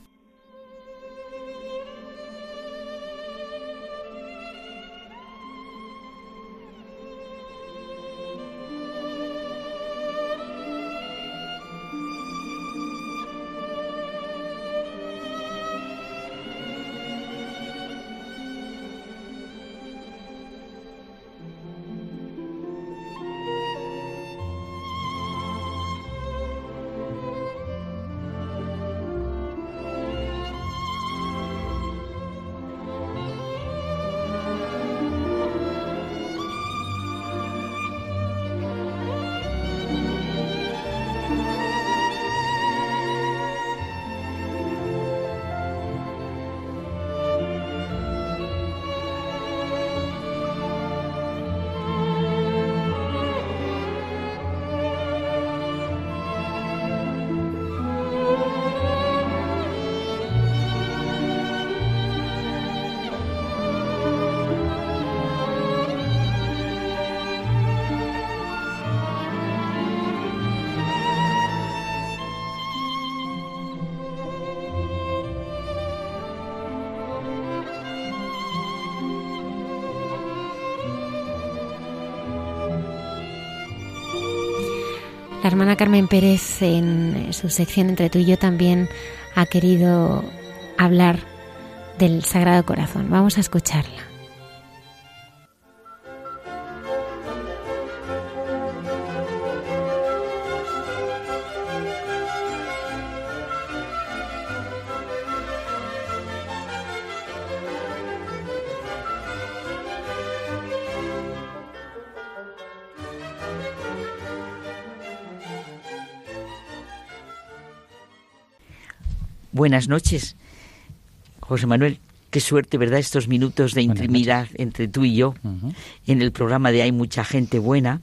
La hermana Carmen Pérez en su sección Entre tú y yo también ha querido hablar del Sagrado Corazón. Vamos a escucharla. Buenas noches, José Manuel. Qué suerte, ¿verdad? Estos minutos de intimidad entre tú y yo. En el programa de Hay mucha gente buena.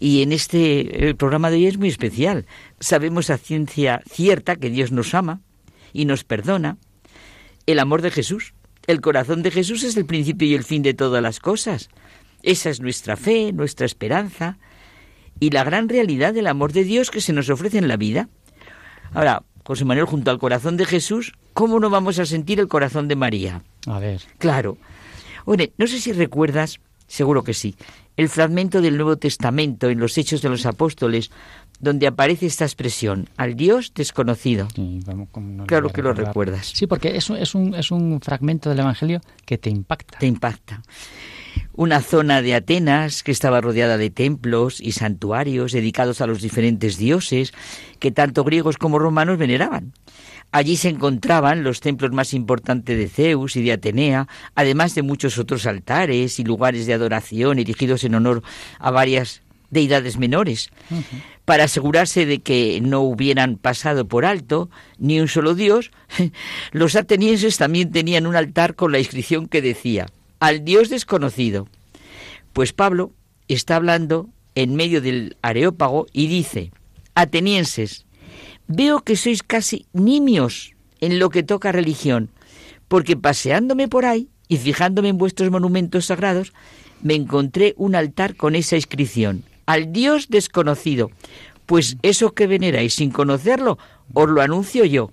Y en este el programa de hoy es muy especial. Sabemos a ciencia cierta que Dios nos ama y nos perdona. El amor de Jesús, el corazón de Jesús es el principio y el fin de todas las cosas. Esa es nuestra fe, nuestra esperanza y la gran realidad del amor de Dios que se nos ofrece en la vida. Ahora, José Manuel, junto al corazón de Jesús, ¿cómo no vamos a sentir el corazón de María? A ver. Claro. Oye, no sé si recuerdas, seguro que sí, el fragmento del Nuevo Testamento en los Hechos de los Apóstoles, donde aparece esta expresión, al Dios desconocido. claro que lo recuerdas. Sí, porque es es, un, es un fragmento del Evangelio que te impacta. Te impacta una zona de Atenas que estaba rodeada de templos y santuarios dedicados a los diferentes dioses que tanto griegos como romanos veneraban. Allí se encontraban los templos más importantes de Zeus y de Atenea, además de muchos otros altares y lugares de adoración erigidos en honor a varias deidades menores, para asegurarse de que no hubieran pasado por alto ni un solo dios, *laughs* los atenienses también tenían un altar con la inscripción que decía, al dios desconocido. Pues Pablo está hablando en medio del areópago y dice, atenienses, veo que sois casi nimios en lo que toca religión, porque paseándome por ahí y fijándome en vuestros monumentos sagrados, me encontré un altar con esa inscripción, al Dios desconocido. Pues eso que veneráis sin conocerlo, os lo anuncio yo.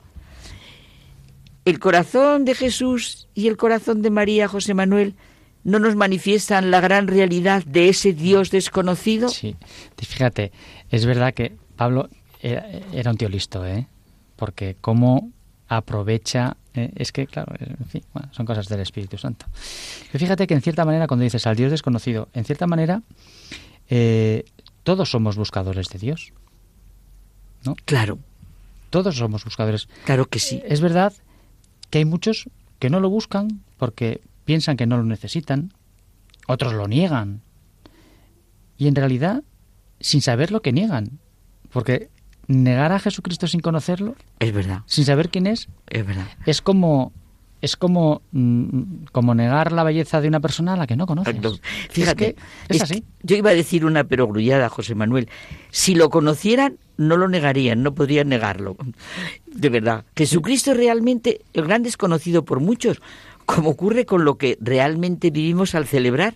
El corazón de Jesús y el corazón de María José Manuel no nos manifiestan la gran realidad de ese Dios desconocido. Sí, fíjate, es verdad que Pablo era, un tío listo, ¿eh? Porque cómo aprovecha, eh, es que, claro, en fin, son cosas del Espíritu Santo. Pero fíjate que en cierta manera, cuando dices al Dios desconocido, en cierta manera, eh, todos somos buscadores de Dios. ¿No? Claro. Todos somos buscadores. Claro que sí. Es verdad que hay muchos que no lo buscan porque piensan que no lo necesitan, otros lo niegan. Y en realidad, sin saber lo que niegan. Porque negar a Jesucristo sin conocerlo. Es verdad. Sin saber quién es. Es verdad. Es como es como, mm, como negar la belleza de una persona a la que no conoces. Fíjate, es, así. yo iba a decir una perogrullada, José Manuel. Si lo conocieran, no lo negarían, no podrían negarlo. De verdad. Jesucristo es realmente el gran desconocido por muchos, como ocurre con lo que realmente vivimos al celebrar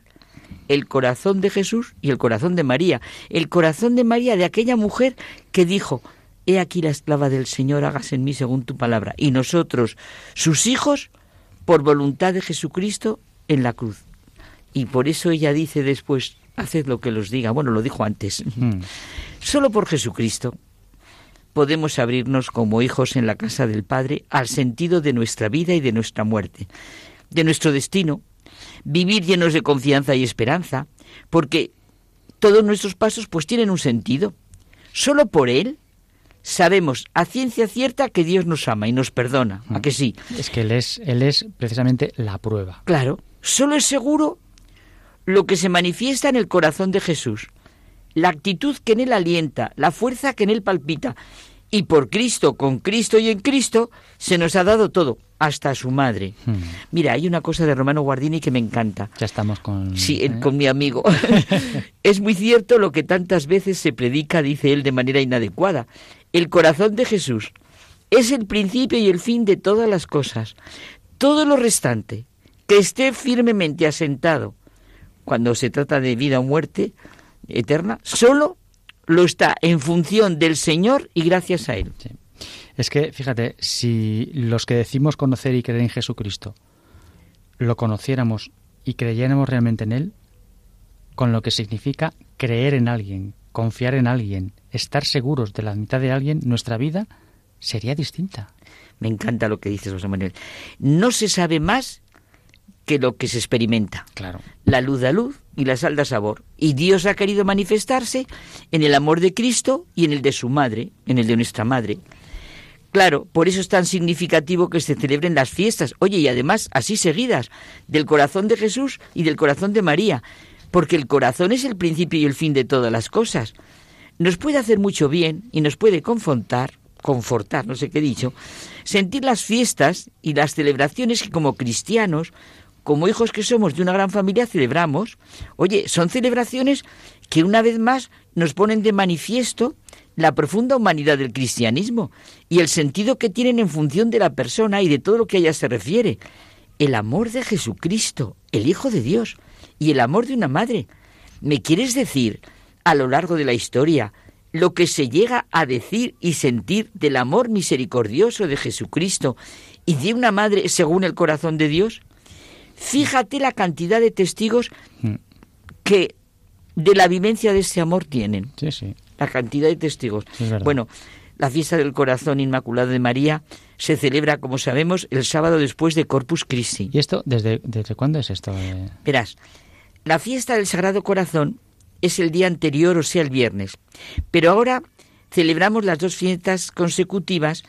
el corazón de Jesús y el corazón de María. El corazón de María, de aquella mujer que dijo, He aquí la esclava del Señor, hágase en mí según tu palabra. Y nosotros, sus hijos, por voluntad de Jesucristo, en la cruz. Y por eso ella dice después, haced lo que los diga. Bueno, lo dijo antes. Hmm. Solo por Jesucristo podemos abrirnos como hijos en la casa del Padre al sentido de nuestra vida y de nuestra muerte, de nuestro destino, vivir llenos de confianza y esperanza, porque todos nuestros pasos pues tienen un sentido. Solo por Él sabemos a ciencia cierta que Dios nos ama y nos perdona. ¿A que sí? Es que Él es, él es precisamente la prueba. Claro. Solo es seguro lo que se manifiesta en el corazón de Jesús, la actitud que en Él alienta, la fuerza que en Él palpita. Y por Cristo, con Cristo y en Cristo, se nos ha dado todo, hasta su madre. Hmm. Mira, hay una cosa de Romano Guardini que me encanta. Ya estamos con... Sí, ¿eh? con mi amigo. *laughs* es muy cierto lo que tantas veces se predica, dice él, de manera inadecuada. El corazón de Jesús es el principio y el fin de todas las cosas. Todo lo restante, que esté firmemente asentado cuando se trata de vida o muerte eterna, solo lo está en función del Señor y gracias a Él. Es que, fíjate, si los que decimos conocer y creer en Jesucristo lo conociéramos y creyéramos realmente en Él, con lo que significa creer en alguien, confiar en alguien, estar seguros de la mitad de alguien, nuestra vida sería distinta. Me encanta lo que dices, José Manuel. No se sabe más que lo que se experimenta. Claro. La luz da luz y la sal da sabor. Y Dios ha querido manifestarse en el amor de Cristo y en el de su madre, en el de nuestra madre. Claro, por eso es tan significativo que se celebren las fiestas, oye, y además así seguidas, del corazón de Jesús y del corazón de María, porque el corazón es el principio y el fin de todas las cosas. Nos puede hacer mucho bien y nos puede confortar, confortar, no sé qué he dicho, sentir las fiestas y las celebraciones que como cristianos como hijos que somos de una gran familia, celebramos. Oye, son celebraciones que una vez más nos ponen de manifiesto la profunda humanidad del cristianismo y el sentido que tienen en función de la persona y de todo lo que a ella se refiere. El amor de Jesucristo, el Hijo de Dios, y el amor de una madre. ¿Me quieres decir, a lo largo de la historia, lo que se llega a decir y sentir del amor misericordioso de Jesucristo y de una madre según el corazón de Dios? Fíjate la cantidad de testigos mm. que de la vivencia de ese amor tienen. Sí, sí. La cantidad de testigos. bueno, la fiesta del corazón inmaculado de María se celebra, como sabemos, el sábado después de Corpus Christi. ¿Y esto desde, desde cuándo es esto? Verás, la fiesta del Sagrado Corazón es el día anterior, o sea, el viernes. Pero ahora celebramos las dos fiestas consecutivas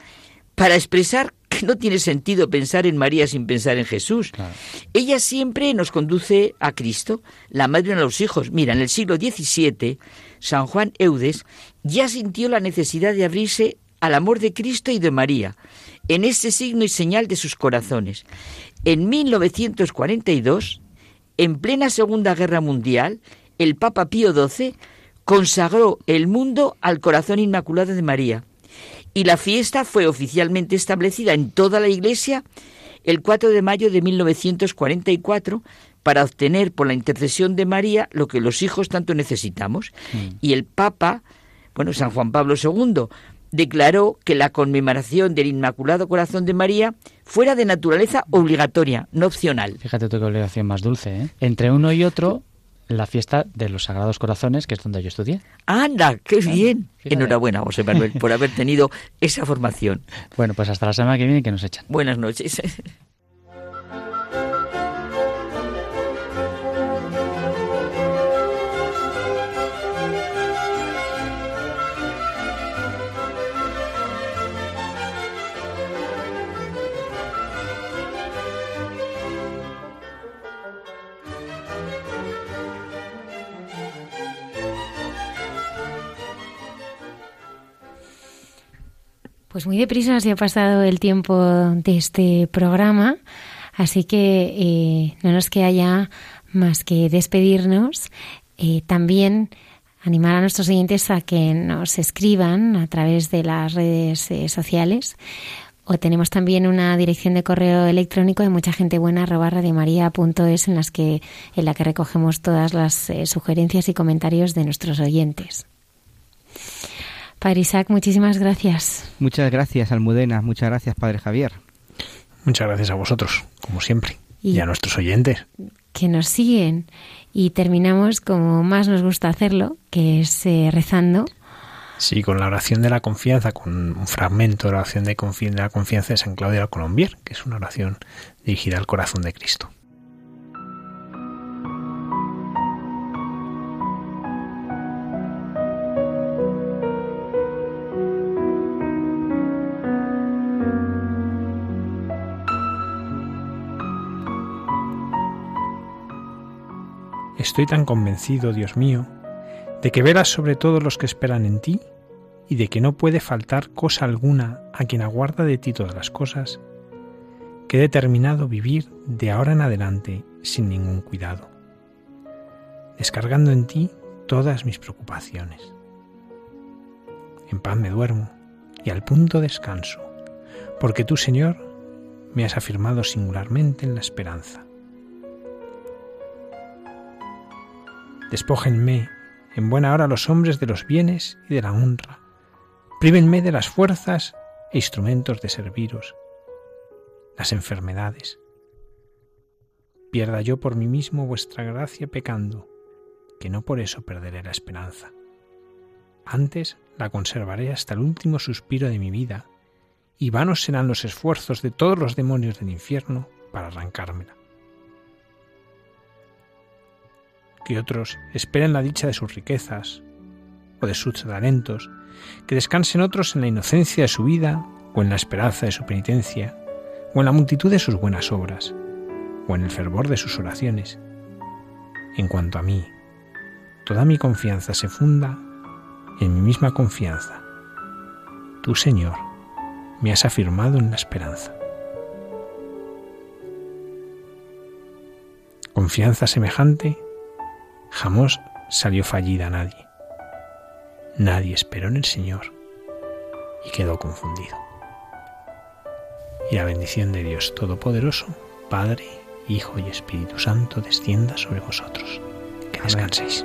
para expresar que no tiene sentido pensar en María sin pensar en Jesús. Ella siempre nos conduce a Cristo, la madre de los hijos. Mira, en el siglo XVII, San Juan Eudes ya sintió la necesidad de abrirse al amor de Cristo y de María, en ese signo y señal de sus corazones. En 1942, en plena Segunda Guerra Mundial, el Papa Pío XII consagró el mundo al corazón inmaculado de María. Y la fiesta fue oficialmente establecida en toda la Iglesia el 4 de mayo de 1944 para obtener por la intercesión de María lo que los hijos tanto necesitamos. Mm. Y el Papa, bueno, San Juan Pablo II, declaró que la conmemoración del Inmaculado Corazón de María fuera de naturaleza obligatoria, no opcional. Fíjate tú qué obligación más dulce, ¿eh? Entre uno y otro, la fiesta de los Sagrados Corazones, que es donde yo estudié. ¡Anda, qué bien! Enhorabuena, José Manuel, por haber tenido *laughs* esa formación. Bueno, pues hasta la semana que viene que nos echan. Buenas noches. *laughs* Pues muy deprisa se ha pasado el tiempo de este programa, así que eh, no nos queda ya más que despedirnos. Eh, también animar a nuestros oyentes a que nos escriban a través de las redes eh, sociales. O tenemos también una dirección de correo electrónico de mucha gente buena radiomaria.es en las que en la que recogemos todas las sugerencias y comentarios de nuestros oyentes. Padre Isaac, muchísimas gracias. Muchas gracias, Almudena. Muchas gracias, Padre Javier. Muchas gracias a vosotros, como siempre, y, Y- a nuestros oyentes. que nos siguen y terminamos como más nos gusta hacerlo, que es eh, rezando. Sí, con la oración de la confianza, con un fragmento de la oración de, confi- de la confianza de San Claudio de Colombier, que es una oración dirigida al corazón de Cristo. Estoy tan convencido, Dios mío, de que velas sobre todos los que esperan en ti y de que no puede faltar cosa alguna a quien aguarda de ti todas las cosas, que he determinado vivir de ahora en adelante sin ningún cuidado, descargando en ti todas mis preocupaciones. En paz me duermo y al punto descanso, porque tú, Señor, me has afirmado singularmente en la esperanza. Despójenme en buena hora los hombres de los bienes y de la honra. Prívenme de las fuerzas e instrumentos de serviros, las enfermedades. Pierda yo por mí mismo vuestra gracia pecando, que no por eso perderé la esperanza. Antes la conservaré hasta el último suspiro de mi vida, y vanos serán los esfuerzos de todos los demonios del infierno para arrancármela. Que otros esperen la dicha de sus riquezas o de sus talentos, que descansen otros en la inocencia de su vida o en la esperanza de su penitencia, o en la multitud de sus buenas obras, o en el fervor de sus oraciones. En cuanto a mí, toda mi confianza se funda en mi misma confianza. Tú, Señor, me has afirmado en la esperanza. Confianza semejante jamás salió fallida a nadie. Nadie esperó en el Señor y quedó confundido. Y la bendición de Dios Todopoderoso, Padre, Hijo y Espíritu Santo, descienda sobre vosotros. Que descanséis.